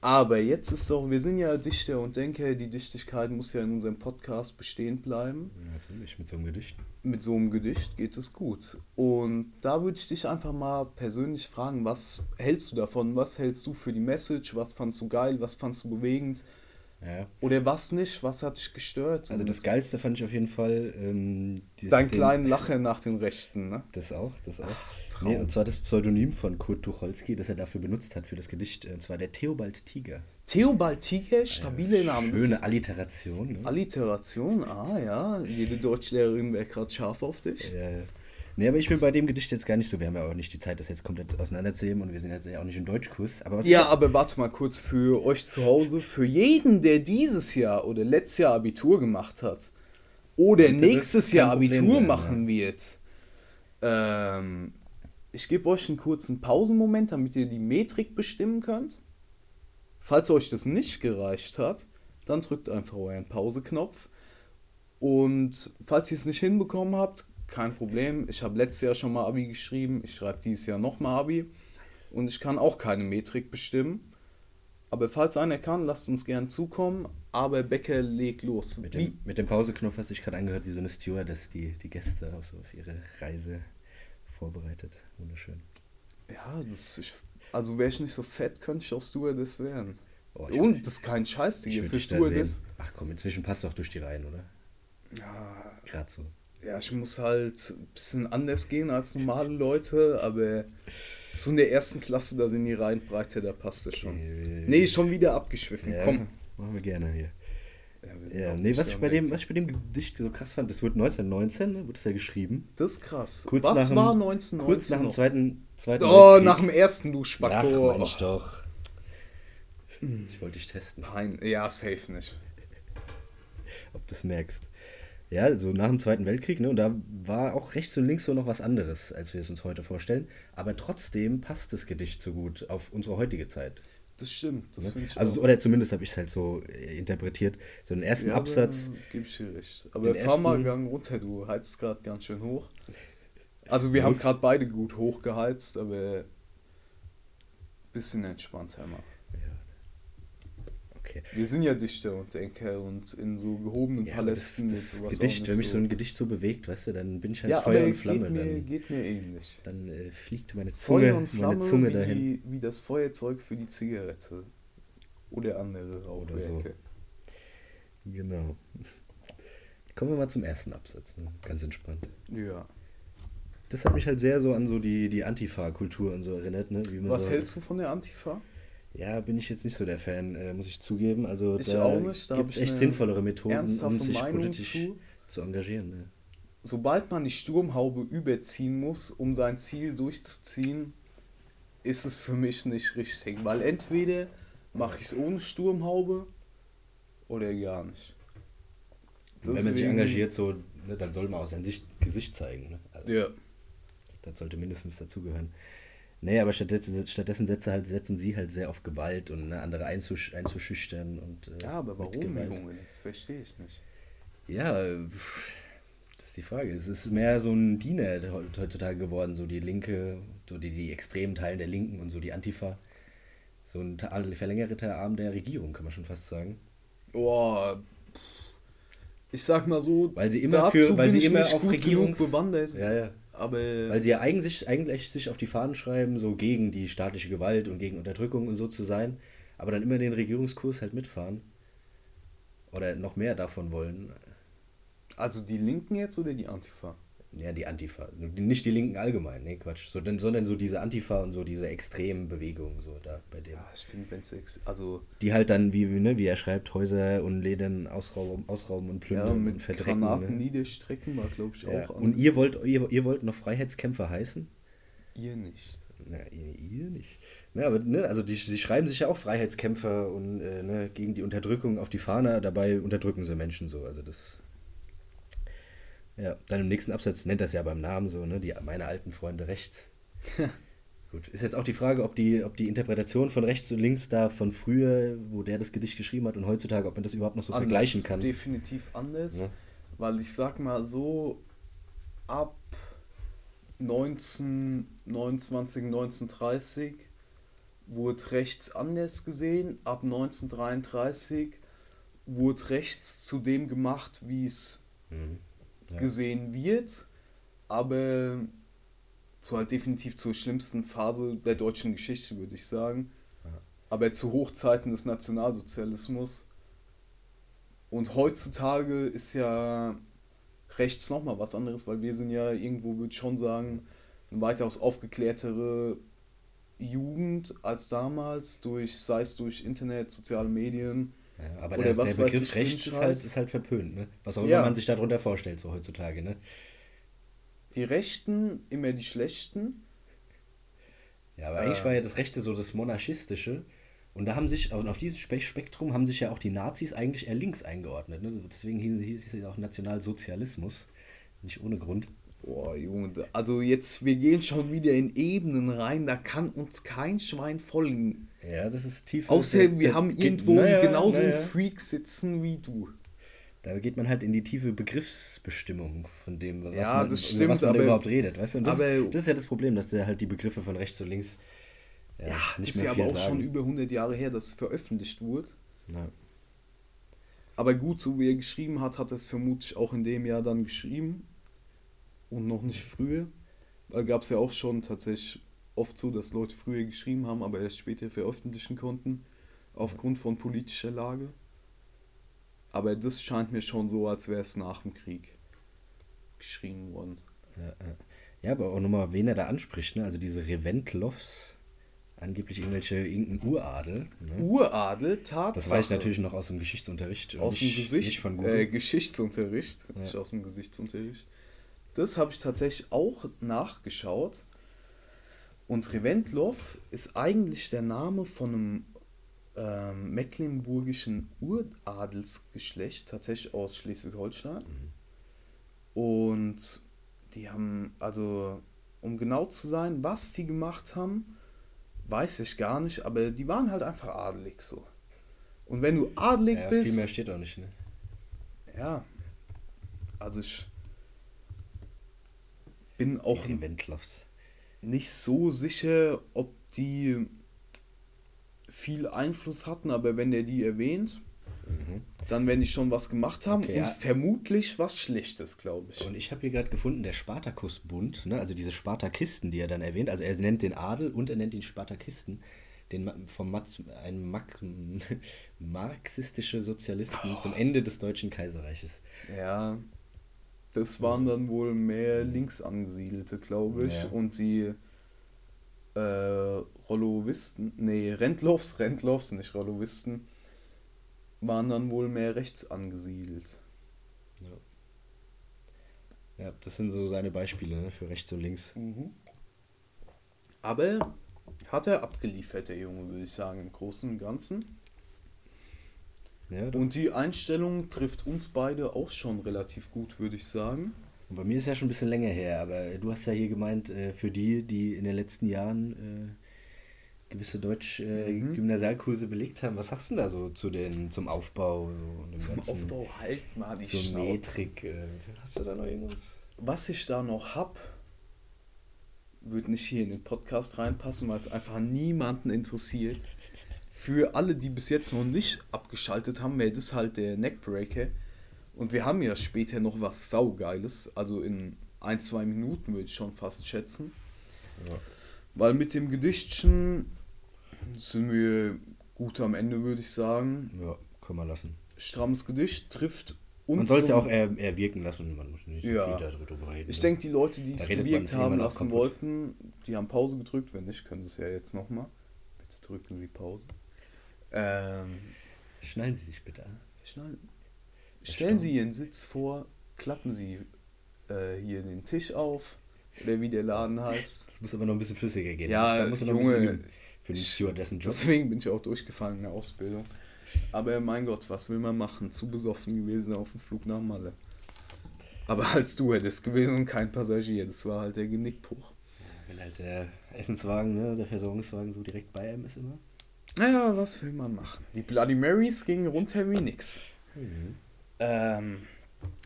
Aber jetzt ist doch, wir sind ja Dichter und Denker, die Dichtigkeit muss ja in unserem Podcast bestehen bleiben. Natürlich, mit so einem Gedicht. Mit so einem Gedicht geht es gut. Und da würde ich dich einfach mal persönlich fragen, was hältst du davon? Was hältst du für die Message? Was fandst du geil? Was fandst du bewegend? Ja. Oder was nicht? Was hat dich gestört? Also das Geilste fand ich auf jeden Fall ähm, Dein kleinen Lacher nach den Rechten, ne? Das auch, das auch. Traum. Nee, und zwar das Pseudonym von Kurt Tucholsky, das er dafür benutzt hat für das Gedicht, und zwar der Theobald Tiger. Theobald Tiger, stabile Name. Das Schöne Alliteration. Ne? Alliteration, ah ja. Jede Deutschlehrerin wäre gerade scharf auf dich. Äh, nee, aber ich will bei dem Gedicht jetzt gar nicht so, wir haben ja auch nicht die Zeit, das jetzt komplett auseinanderzunehmen und wir sind jetzt ja auch nicht im Deutschkurs. Aber Ja, aber warte mal kurz für euch zu Hause. Für jeden, der dieses Jahr oder letztes Jahr Abitur gemacht hat oder nächstes Jahr Abitur sein, machen wird, ähm, ich gebe euch einen kurzen Pausenmoment, damit ihr die Metrik bestimmen könnt. Falls euch das nicht gereicht hat, dann drückt einfach euren Pauseknopf. Und falls ihr es nicht hinbekommen habt, kein Problem. Ich habe letztes Jahr schon mal Abi geschrieben. Ich schreibe dieses Jahr nochmal Abi. Und ich kann auch keine Metrik bestimmen. Aber falls einer kann, lasst uns gern zukommen. Aber Becker legt los. mit, dem, mit dem Pauseknopf hast du dich gerade angehört, wie so eine Stewardess, die die Gäste auf, so auf ihre Reise vorbereitet. Wunderschön. ja, das, ich, also wäre ich nicht so fett, könnte ich auch Stewardess werden. Oh, Und das ist kein Scheiß, Digga. würde Für. Stewardess. Ach komm, inzwischen passt doch durch die Reihen, oder? Ja, Gerade so. ja, ich muss halt ein bisschen anders gehen als normale Leute, aber so in der ersten Klasse, da sind die Reihen breiter, da passt es schon. Okay. Nee, schon wieder abgeschwiffen. Ja, Komm. machen wir gerne hier. Ja, Ja, nee, was ich, bei dem, was ich bei dem Gedicht so krass fand, das wurde 1919, ne, wurde es ja geschrieben. Das ist krass. Kurz was nach dem- war 1919? Kurz nach dem? Zweiten, zweiten Oh, Weltkrieg. nach dem ersten, du Ach, Spacko. Mensch Oh, doch. Ich wollte dich testen, Pein. Ja, safe nicht. ob du es merkst. Ja, also nach dem Zweiten Weltkrieg, ne, und da war auch rechts und links so noch was anderes, als wir es uns heute vorstellen. Aber trotzdem passt das Gedicht so gut auf unsere heutige Zeit. Das stimmt, das Ne? finde ich Also, auch. oder zumindest habe ich es halt so äh, interpretiert. So den ersten Ja, Absatz. Gebe ich dir recht. Aber fahr mal Gang runter, du heizt gerade ganz schön hoch. Also wir haben gerade beide gut hochgeheizt, aber bisschen entspannter mal. Okay. Wir sind ja Dichter und Denker und in so gehobenen Ja, das, Palästen das auch Gedicht, wenn mich so ein Gedicht so bewegt, weißt du, dann bin ich halt ja, Feuer und Flamme. geht mir, dann geht mir ähnlich. dann äh, fliegt meine Feuer Zunge, und meine Flamme Zunge wie, dahin. wie das Feuerzeug für die Zigarette. Oder andere Rauchwerke. Genau. Kommen wir mal zum ersten Absatz, ne? ganz entspannt. Ja. Das hat mich halt sehr so an so die, die Antifa-Kultur und so erinnert. Ne? Was so, hältst du von der Antifa? Ja, bin ich jetzt nicht so der Fan, äh, muss ich zugeben. Also Ich da gibt es ich echt sinnvollere Methoden, um sich Meinung politisch zu. zu engagieren. Ne? Sobald man die Sturmhaube überziehen muss, um sein Ziel durchzuziehen, ist es für mich nicht richtig. Weil entweder mache ich es ohne Sturmhaube oder gar nicht. Wenn man sich Deswegen- engagiert, so, ne, dann soll man auch sein Sicht, Gesicht zeigen. Ne? Also, Ja. Das sollte mindestens dazugehören. Nee, aber stattdessen, stattdessen setze halt, setzen sie halt sehr auf Gewalt und ne, andere einzusch einzuschüchtern. Und, äh, ja, aber warum. Junge? Das verstehe ich nicht. Ja, das ist die Frage. Es ist mehr so ein Diener heutzutage geworden, so die Linke, so die, die extremen Teilen der Linken und so die Antifa. So ein verlängerter Arm der Regierung, kann man schon fast sagen. Boah, ich sag mal so, weil sie immer für, weil sie immer auf Regierung bewandert. Ja, ja. Aber weil sie ja eigentlich, eigentlich sich auf die Fahnen schreiben, so gegen die staatliche Gewalt und gegen Unterdrückung und so zu sein, aber dann immer den Regierungskurs halt mitfahren. Oder noch mehr davon wollen. Also die Linken jetzt oder die Antifa? Ja, die Antifa. Nicht die Linken allgemein, nee, Quatsch. So, sondern so diese Antifa und so diese extremen Bewegungen, so da bei dem. Ja, ich finde, wenn es also. Die halt dann, wie, ne, wie er schreibt, Häuser und Läden ausrauben, ausrauben und plündern ja, mit und verdrecken. Granaten ne? niederstrecken war, glaube ich, ja. auch. Und ihr wollt, ihr, ihr wollt noch Freiheitskämpfer heißen? Ihr nicht. Na, ihr, ihr nicht. Ja, aber ne, also die, sie schreiben sich ja auch Freiheitskämpfer und äh, ne, gegen die Unterdrückung auf die Fahne, dabei unterdrücken sie Menschen so. Also das ja, dann im nächsten Absatz nennt das ja beim Namen so, ne? Die, meine alten Freunde rechts. Gut, ist jetzt auch die Frage, ob die, ob die Interpretation von rechts und links da von früher, wo der das Gedicht geschrieben hat und heutzutage, ob man das überhaupt noch so anders, vergleichen kann. Definitiv anders, ja. weil ich sag mal so, ab 1929, 1930 wurde rechts anders gesehen, ab 1933 wurde rechts zu dem gemacht, wie es mhm ja. gesehen wird, aber zu halt definitiv zur schlimmsten Phase der deutschen Geschichte, würde ich sagen. Ja. Aber zu Hochzeiten des Nationalsozialismus. Und heutzutage ist ja rechts nochmal was anderes, weil wir sind ja irgendwo, würde ich schon sagen, eine weitaus aufgeklärtere Jugend als damals, durch, sei es durch Internet, soziale Medien, ja, aber der, der Begriff rechts ist halt, ist halt verpönt, ne? Was auch immer ja. man sich darunter vorstellt, so heutzutage, ne? Die Rechten, immer die Schlechten. Ja, aber äh. eigentlich war ja das Rechte so das Monarchistische. Und da haben sich, auf diesem Spektrum haben sich ja auch die Nazis eigentlich eher links eingeordnet. Ne? Deswegen hieß es ja auch Nationalsozialismus. Nicht ohne Grund. Boah, Junge, also jetzt, wir gehen schon wieder in Ebenen rein, da kann uns kein Schwein folgen. Ja, das ist tief. Außer wir der, haben irgendwo naja, genauso naja. einen Freak sitzen wie du. Da geht man halt in die tiefe Begriffsbestimmung von dem, was ja, man, stimmt, was man aber, überhaupt redet. Weißt du? Das, aber, das ist ja das Problem, dass der halt die Begriffe von rechts und links. Ja, ja das ist ja aber auch sagen. schon über 100 Jahre her, dass es veröffentlicht wurde. Ja. Aber gut, so wie er geschrieben hat, hat er es vermutlich auch in dem Jahr dann geschrieben und noch nicht früher. Weil gab es ja auch schon tatsächlich oft so, dass Leute früher geschrieben haben, aber erst später veröffentlichen konnten, aufgrund von politischer Lage. Aber das scheint mir schon so, als wäre es nach dem Krieg geschrieben worden. Ja, ja. aber auch nochmal, wen er da anspricht, ne? also diese Reventlows, angeblich irgendwelche irgendein Uradel. Ne? Uradel, Tatsache. Das weiß ich natürlich noch aus dem Geschichtsunterricht. Aus nicht, dem Gesicht, nicht von Google. Äh, Geschichtsunterricht, ja. nicht aus dem Geschichtsunterricht. Das habe ich tatsächlich auch nachgeschaut. Und Reventlow ist eigentlich der Name von einem ähm, mecklenburgischen Uradelsgeschlecht, tatsächlich aus Schleswig-Holstein. Mhm. Und die haben, also, um genau zu sein, was die gemacht haben, weiß ich gar nicht, aber die waren halt einfach adelig so. Und wenn du adelig ja, bist. Viel mehr steht auch nicht, ne? Ja. Also ich bin auch nicht so sicher, ob die viel Einfluss hatten, aber wenn der die erwähnt, mhm. dann werden die schon was gemacht haben okay, und ja. vermutlich was Schlechtes, glaube ich. Und ich habe hier gerade gefunden, der Spartakusbund, ne, also diese Spartakisten, die er dann erwähnt, also er nennt den Adel und er nennt ihn Spartakisten, den vom Mat ein Mark marxistische Sozialisten oh. zum Ende des Deutschen Kaiserreiches. Ja, das waren dann wohl mehr links angesiedelte, glaube ich. Ja. Und die äh, Rollowisten, nee, Rentlows, Rentlows, nicht Rollowisten, waren dann wohl mehr rechts angesiedelt. Ja. ja, das sind so seine Beispiele ne, für rechts und links. Mhm. Aber hat er abgeliefert, der Junge, würde ich sagen, im Großen und Ganzen. Ja, und die Einstellung trifft uns beide auch schon relativ gut, würde ich sagen. bei mir ist ja schon ein bisschen länger her, aber du hast ja hier gemeint, äh, für die, die in den letzten Jahren äh, gewisse Deutsch-Gymnasialkurse mhm. belegt haben, was sagst du denn da so zu den, zum Aufbau? zum ganzen, Aufbau halt mal die Zur Schnauze. Metrik. Äh, hast du da noch irgendwas? Was ich da noch habe, würde nicht hier in den Podcast reinpassen, weil es einfach niemanden interessiert. Für alle, die bis jetzt noch nicht abgeschaltet haben, wäre das halt der Neckbreaker. Und wir haben ja später noch was Saugeiles. Also in ein, zwei Minuten würde ich schon fast schätzen. Ja. Weil mit dem Gedichtchen sind wir gut am Ende, würde ich sagen. Ja, kann man lassen. Strammes Gedicht trifft uns. Man soll es ja auch eher, eher wirken lassen, man muss nicht so Ja. viel darüber reden. Ich ne? denke, die Leute, die Da es gewirkt haben lassen wollten, die haben Pause gedrückt. Wenn nicht, können sie es ja jetzt nochmal. Bitte drücken Sie Pause. Ähm, Schneiden Sie sich bitte an. Stellen Sie Ihren Sitz vor, klappen Sie äh, hier den Tisch auf, oder wie der Laden heißt. Das muss aber noch ein bisschen flüssiger gehen. Ja, da muss Junge, für den Stewardessen-Job. Deswegen bin ich auch durchgefallen in der Ausbildung. Aber mein Gott, was will man machen? Zu besoffen gewesen auf dem Flug nach Malle. Aber als du hättest gewesen und kein Passagier, das war halt der Genickbruch. Wenn halt der Essenswagen, ne, der Versorgungswagen so direkt bei einem ist immer. Naja, was will man machen? Die Bloody Marys gingen runter wie nix. Ähm,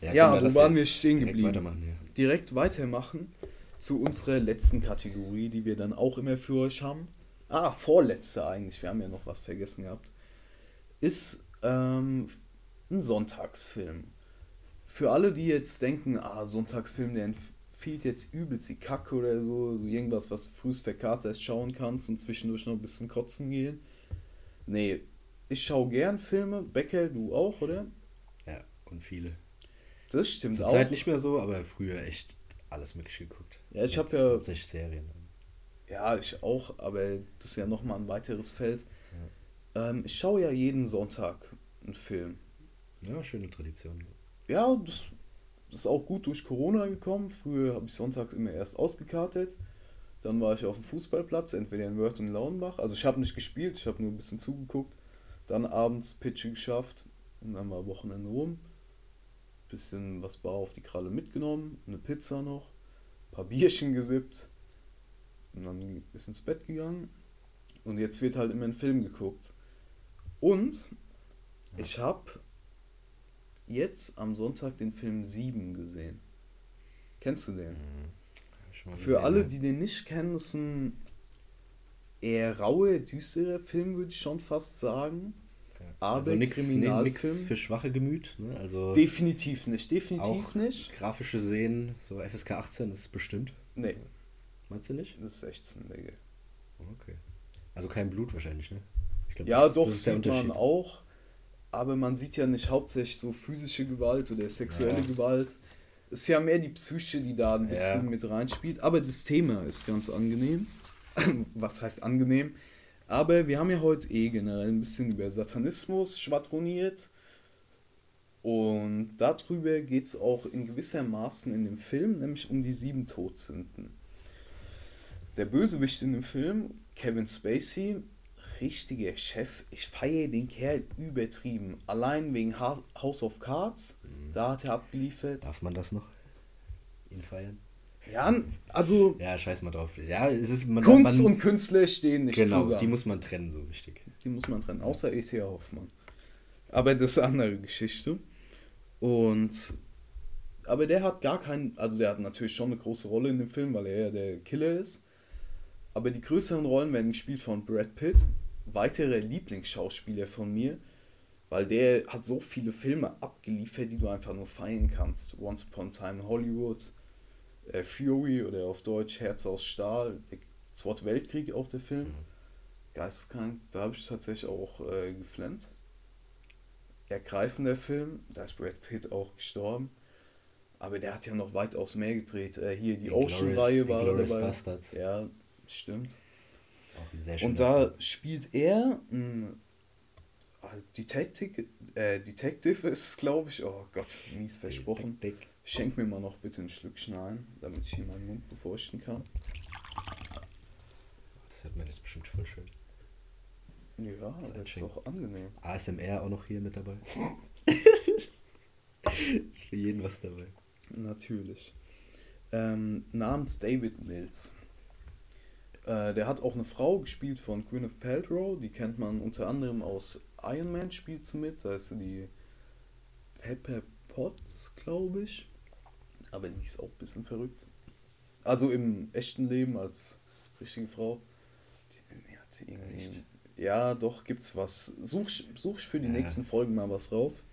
Ja, komm, wo waren wir stehen direkt geblieben? Weitermachen, ja. direkt weitermachen zu unserer letzten Kategorie, die wir dann auch immer für euch haben. Ah, vorletzte eigentlich, wir haben ja noch was vergessen gehabt. Ist ähm, ein Sonntagsfilm. Für alle, die jetzt denken, ah, Sonntagsfilm, der empfiehlt jetzt übelst die Kacke oder so, so irgendwas, was du frühst verkaterst schauen kannst und zwischendurch noch ein bisschen kotzen gehen. Nee, ich schaue gern Filme. Becker, du auch, oder? Ja, und viele. Das stimmt auch. Zurzeit nicht mehr so, aber früher echt alles mögliche geguckt. Ja, ich hab Jetzt ja- Hauptsächlich Serien. Ja, ich auch, aber das ist ja nochmal ein weiteres Feld. Ähm, ich schaue ja jeden Sonntag einen Film. Ja, schöne Tradition. Ja, das, das ist auch gut durch Corona gekommen. Früher habe ich sonntags immer erst ausgekartet. Dann war ich auf dem Fußballplatz, entweder in Wörth und Lauenbach. Also ich habe nicht gespielt, ich habe nur ein bisschen zugeguckt. Dann abends Pitche geschafft und dann war Wochenende rum. Bisschen was bar auf die Kralle mitgenommen, eine Pizza noch, paar Bierchen gesippt und dann ist ins Bett gegangen. Und jetzt wird halt immer ein Film geguckt. Und ich habe jetzt am Sonntag den Film 7 gesehen. Kennst du den? Schon Für gesehen, alle, die den nicht kennen, ist ein eher rauer, düsterer Film, würde ich schon fast sagen. Aber also nix, Kriminalfilm? nix für schwache Gemüt. Ne? Also Definitiv nicht, definitiv nicht. grafische Szenen, so FSK 18 ist es bestimmt. Nee, Meinst du nicht? das ist 16, Digga. Okay. Also kein Blut wahrscheinlich, ne? Ich glaub, Ja, das, doch, das sieht man auch. Aber man sieht ja nicht hauptsächlich so physische Gewalt oder sexuelle Ja. Gewalt. Ist ja mehr die Psyche, die da ein bisschen Ja. mit reinspielt. Aber das Thema ist ganz angenehm. Was heißt angenehm? Aber wir haben ja heute eh generell ein bisschen über Satanismus schwadroniert. Und darüber geht es auch in gewissermaßen in dem Film, nämlich um die sieben Todsünden. Der Bösewicht in dem Film, Kevin Spacey, richtiger Chef. Ich feiere den Kerl übertrieben. Allein wegen House of Cards, da hat er abgeliefert. Darf man das noch? Ihn feiern? Ja, also Ja, scheiß mal drauf. Ja, es ist man, Kunst man, und Künstler stehen nicht Genau, zusammen. die muss man trennen, so wichtig. Die muss man trennen, außer E.T. Hoffmann. Aber das ist eine andere Geschichte. Und. Aber der hat gar keinen. Also, der hat natürlich schon eine große Rolle in dem Film, weil er ja der Killer ist. Aber die größeren Rollen werden gespielt von Brad Pitt, weiterer Lieblingsschauspieler von mir, weil der hat so viele Filme abgeliefert, die du einfach nur feiern kannst. Once Upon a Time in Hollywood, äh, Fury oder auf Deutsch Herz aus Stahl, der Zweite Weltkrieg auch der Film. Geisteskrank, da habe ich tatsächlich auch äh, geflennt. Ergreifender Film, da ist Brad Pitt auch gestorben. Aber der hat ja noch weitaus mehr gedreht. Äh, hier die Ocean-Reihe war dabei. Bastards. Ja, stimmt. Auch ein sehr schöner Und da spielt er ein ah, Detective, äh, Detective ist es, glaube ich. Oh Gott, mies versprochen. Schenk mir mal noch bitte ein Schlückchen ein, damit ich hier meinen Mund befeuchten kann. Das hört man jetzt bestimmt voll schön. Ja, Das das ist auch angenehm. ASMR auch noch hier mit dabei. ist für jeden was dabei. Natürlich. Ähm, namens David Mills. Äh, der hat auch eine Frau gespielt von Gwyneth Paltrow. Die kennt man unter anderem aus Iron Man spielt sie mit. Da ist sie die Pepper Potts, glaube ich. Aber die ist auch ein bisschen verrückt. Also im echten Leben als richtige Frau. Die, die irgendwie Ja, doch, gibt's was. Such, such für die ja. nächsten Folgen mal was raus.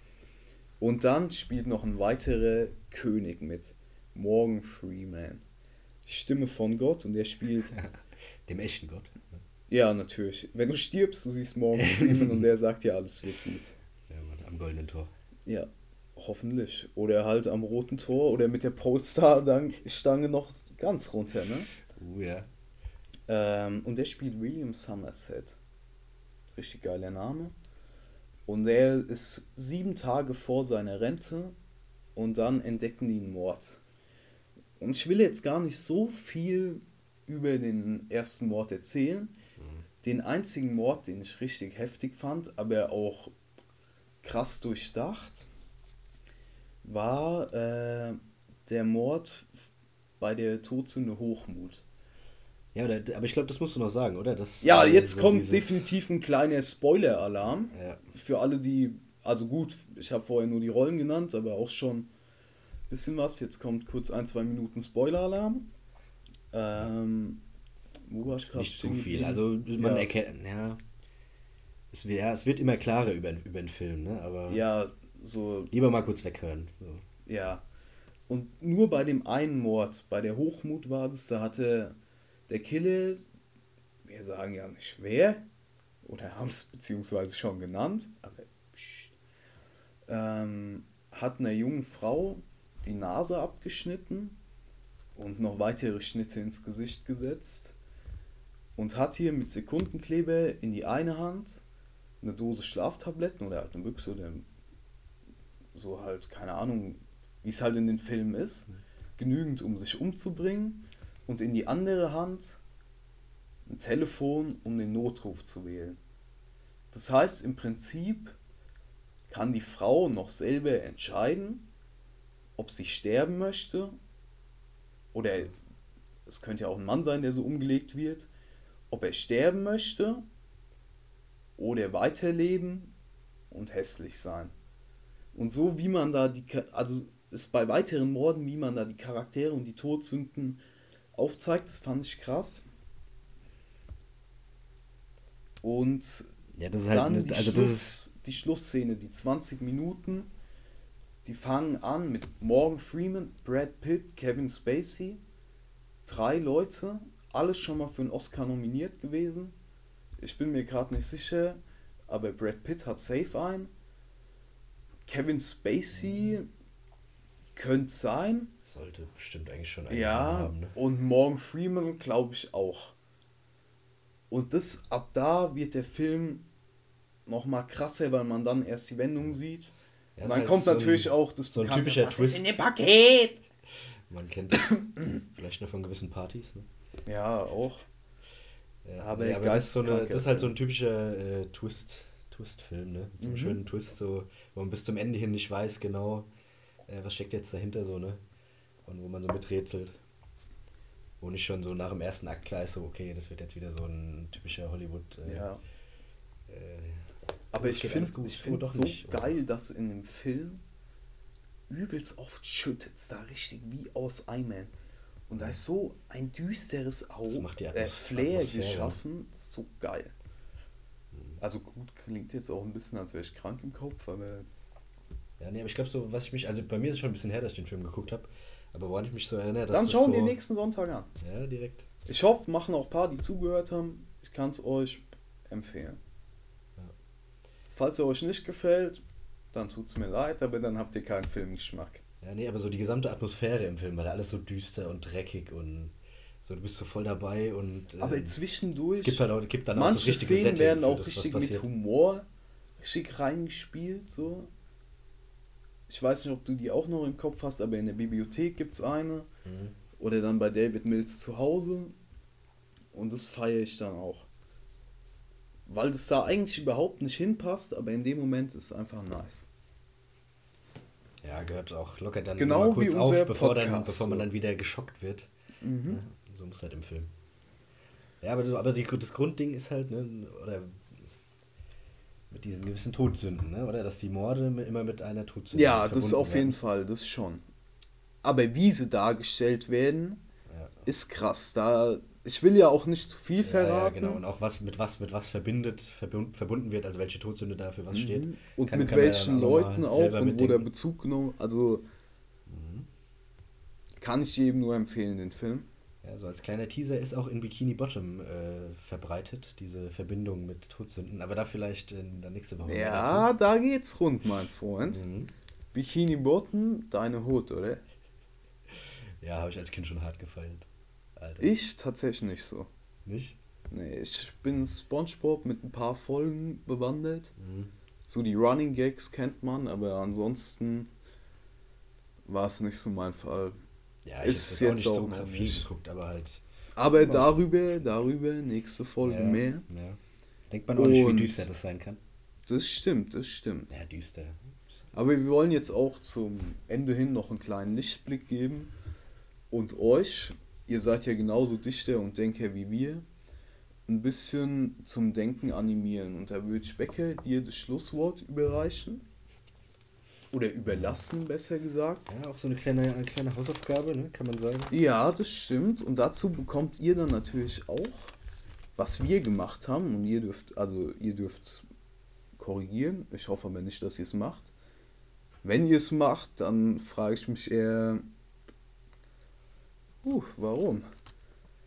Und dann spielt noch ein weiterer König mit. Morgan Freeman. Die Stimme von Gott und er spielt. Dem echten Gott. Ne? Ja, natürlich. Wenn du stirbst, du siehst Morgan Freeman und der sagt ja, alles wird gut. Ja, Mann, am goldenen Tor. Ja, hoffentlich. Oder halt am roten Tor oder mit der Polestar-Stange noch ganz runter, ne? Uh, ja. Ähm, und der spielt William Somerset. Richtig geiler Name. Und er ist sieben Tage vor seiner Rente und dann entdecken die einen Mord. Und ich will jetzt gar nicht so viel über den ersten Mord erzählen. Mhm. Den einzigen Mord, den ich richtig heftig fand, aber auch krass durchdacht, war äh, der Mord bei der Todsünde Hochmut. Ja, aber ich glaube, das musst du noch sagen, oder? Das, ja, jetzt so kommt dieses... definitiv ein kleiner Spoiler-Alarm. Ja. Für alle, die. Also gut, ich habe vorher nur die Rollen genannt, aber auch schon ein bisschen was. Jetzt kommt kurz ein, zwei Minuten Spoiler-Alarm. Ähm? Nicht zu viel. Also man ja. erkennt. Ja. Es wird, ja, es wird immer klarer über, über den Film, ne? Aber ja, so. Lieber mal kurz weghören. So. Ja. Und nur bei dem einen Mord, bei der Hochmut war das, da hatte der Killer, wir sagen ja nicht wer, oder haben es beziehungsweise schon genannt, aber pst, ähm, hat einer jungen Frau die Nase abgeschnitten und noch weitere Schnitte ins Gesicht gesetzt und hat hier mit Sekundenkleber in die eine Hand eine Dose Schlaftabletten oder halt eine Büchse oder so halt, keine Ahnung, wie es halt in den Filmen ist, mhm. genügend, um sich umzubringen und in die andere Hand ein Telefon, um den Notruf zu wählen. Das heißt, im Prinzip kann die Frau noch selber entscheiden, ob sie sterben möchte oder es könnte ja auch ein Mann sein, der so umgelegt wird, ob er sterben möchte oder weiterleben und hässlich sein. Und so wie man da die, also ist bei weiteren Morden, wie man da die Charaktere und die Todsünden aufzeigt. Das fand ich krass. Und ja, das halt dann halt, die, also Schluss, das ist die Schlussszene, die 20 Minuten, die fangen an mit Morgan Freeman, Brad Pitt, Kevin Spacey. Drei Leute, alles schon mal für einen Oscar nominiert gewesen. Ich bin mir gerade nicht sicher, aber Brad Pitt hat safe ein. Kevin Spacey könnte sein. Sollte bestimmt eigentlich schon einen ja, haben. Ne? Und Morgan Freeman glaube ich auch. Und das ab da wird der Film noch mal krasser, weil man dann erst die Wendung sieht. Ja, dann halt kommt so natürlich ein, auch das so bekannte, ein typischer was Twist. ist in dem Paket? Man kennt das vielleicht nur von gewissen Partys. Ne? Ja, auch. Ja, aber, ja, aber das, ist so eine, das, ist halt so ein typischer äh, Twist, Twist-Film, ne? So einen mhm. schönen Twist, so, wo man bis zum Ende hin nicht weiß genau, äh, was steckt jetzt dahinter so, ne? Und wo man so miträtselt. Wo nicht schon so nach dem ersten Akt klar ist, so, okay, das wird jetzt wieder so ein typischer Hollywood. Äh, ja. Aber ich finde es find so nicht, geil, dass in dem Film übelst oft schüttet es da richtig wie aus Eimern. Und da ist so ein düsteres Auge, äh, Flair geschaffen, so geil. Mhm. Also gut, klingt jetzt auch ein bisschen, als wäre ich krank im Kopf, aber ja, nee, aber ich glaube so, was ich mich, also bei mir ist es schon ein bisschen her, dass ich den Film geguckt habe, aber woran ich mich so erinnere, dass Dann schauen wir so, nächsten Sonntag an. Ja, direkt. Ich hoffe, machen auch ein paar, die zugehört haben. Ich kann es euch empfehlen. Falls er euch nicht gefällt, dann tut es mir leid, aber dann habt ihr keinen Filmgeschmack. Ja, nee, aber so die gesamte Atmosphäre im Film, weil alles so düster und dreckig und so, du bist so voll dabei und. Ähm, aber zwischendurch. Es gibt, halt auch, gibt dann manche auch so Szenen Setting werden auch das, richtig mit Humor richtig reingespielt, so. Ich weiß nicht, ob du die auch noch im Kopf hast, aber in der Bibliothek gibt es eine. Mhm. Oder dann bei David Mills zu Hause. Und das feiere ich dann auch. Weil das da eigentlich überhaupt nicht hinpasst, aber in dem Moment ist es einfach nice. Ja, gehört auch locker dann genau mal kurz auf, bevor, dann, bevor man dann wieder geschockt wird. Mhm. Ja, so muss halt im Film. Ja, aber, aber die, das Grundding ist halt, ne, oder mit diesen gewissen Todsünden, ne? oder? Dass die Morde immer mit einer Todsünde Ja, das auf werden. jeden Fall, das schon. Aber wie sie dargestellt werden, ja. ist krass. Da ich will ja auch nicht zu viel verraten. Ja, genau. Und auch was mit was mit was verbindet, verbunden wird, also welche Todsünde da für was mhm. steht. Und kann, mit kann welchen Leuten auch und mitdenken. wo der Bezug genommen. Also mhm. kann ich jedem nur empfehlen, den Film. Ja, so als kleiner Teaser ist auch in Bikini Bottom äh, verbreitet, diese Verbindung mit Todsünden. Aber da vielleicht in der nächsten Woche. Ja, da geht's rund, mein Freund. Mhm. Bikini Bottom, deine Hut, oder? Ja, habe ich als Kind schon hart gefeiert. Alter. Ich tatsächlich nicht so. Nicht? Nee, ich bin Spongebob mit ein paar Folgen bewandert. Mhm. So die Running Gags kennt man, aber ansonsten war es nicht so mein Fall. Ja, ich ist jetzt auch nicht so viel nicht. geguckt, aber halt. Aber darüber, darüber, nächste Folge ja, mehr. Ja. Denkt man auch nicht, wie düster das sein kann. Das stimmt, das stimmt. Ja, düster. Aber wir wollen jetzt auch zum Ende hin noch einen kleinen Lichtblick geben und euch ihr seid ja genauso Dichter und Denker wie wir, ein bisschen zum Denken animieren. Und da würde ich Becker dir das Schlusswort überreichen. Oder überlassen, besser gesagt. Ja, auch so eine kleine, eine kleine Hausaufgabe, ne? kann man sagen. Ja, das stimmt. Und dazu bekommt ihr dann natürlich auch, was wir gemacht haben. Und ihr dürft, also ihr dürft korrigieren. Ich hoffe aber nicht, dass ihr es macht. Wenn ihr es macht, dann frage ich mich eher, Uh, warum?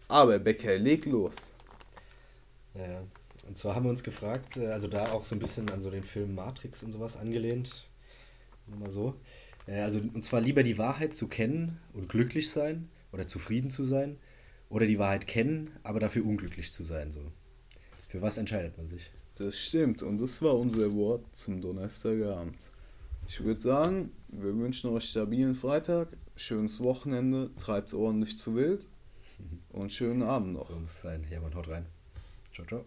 Aber Becker, leg los. Ja, und zwar haben wir uns gefragt, äh, also da auch so ein bisschen an so den Film Matrix und sowas angelehnt. Nur mal so. Äh, also, und zwar lieber die Wahrheit zu kennen und glücklich sein oder zufrieden zu sein oder die Wahrheit kennen, aber dafür unglücklich zu sein. So. Für was entscheidet man sich? Das stimmt und das war unser Wort zum Donnerstagabend. Ich würde sagen, wir wünschen euch stabilen Freitag, schönes Wochenende, treibt ordentlich zu wild und schönen Abend noch. So muss sein. Ja, man haut rein. Ciao, ciao.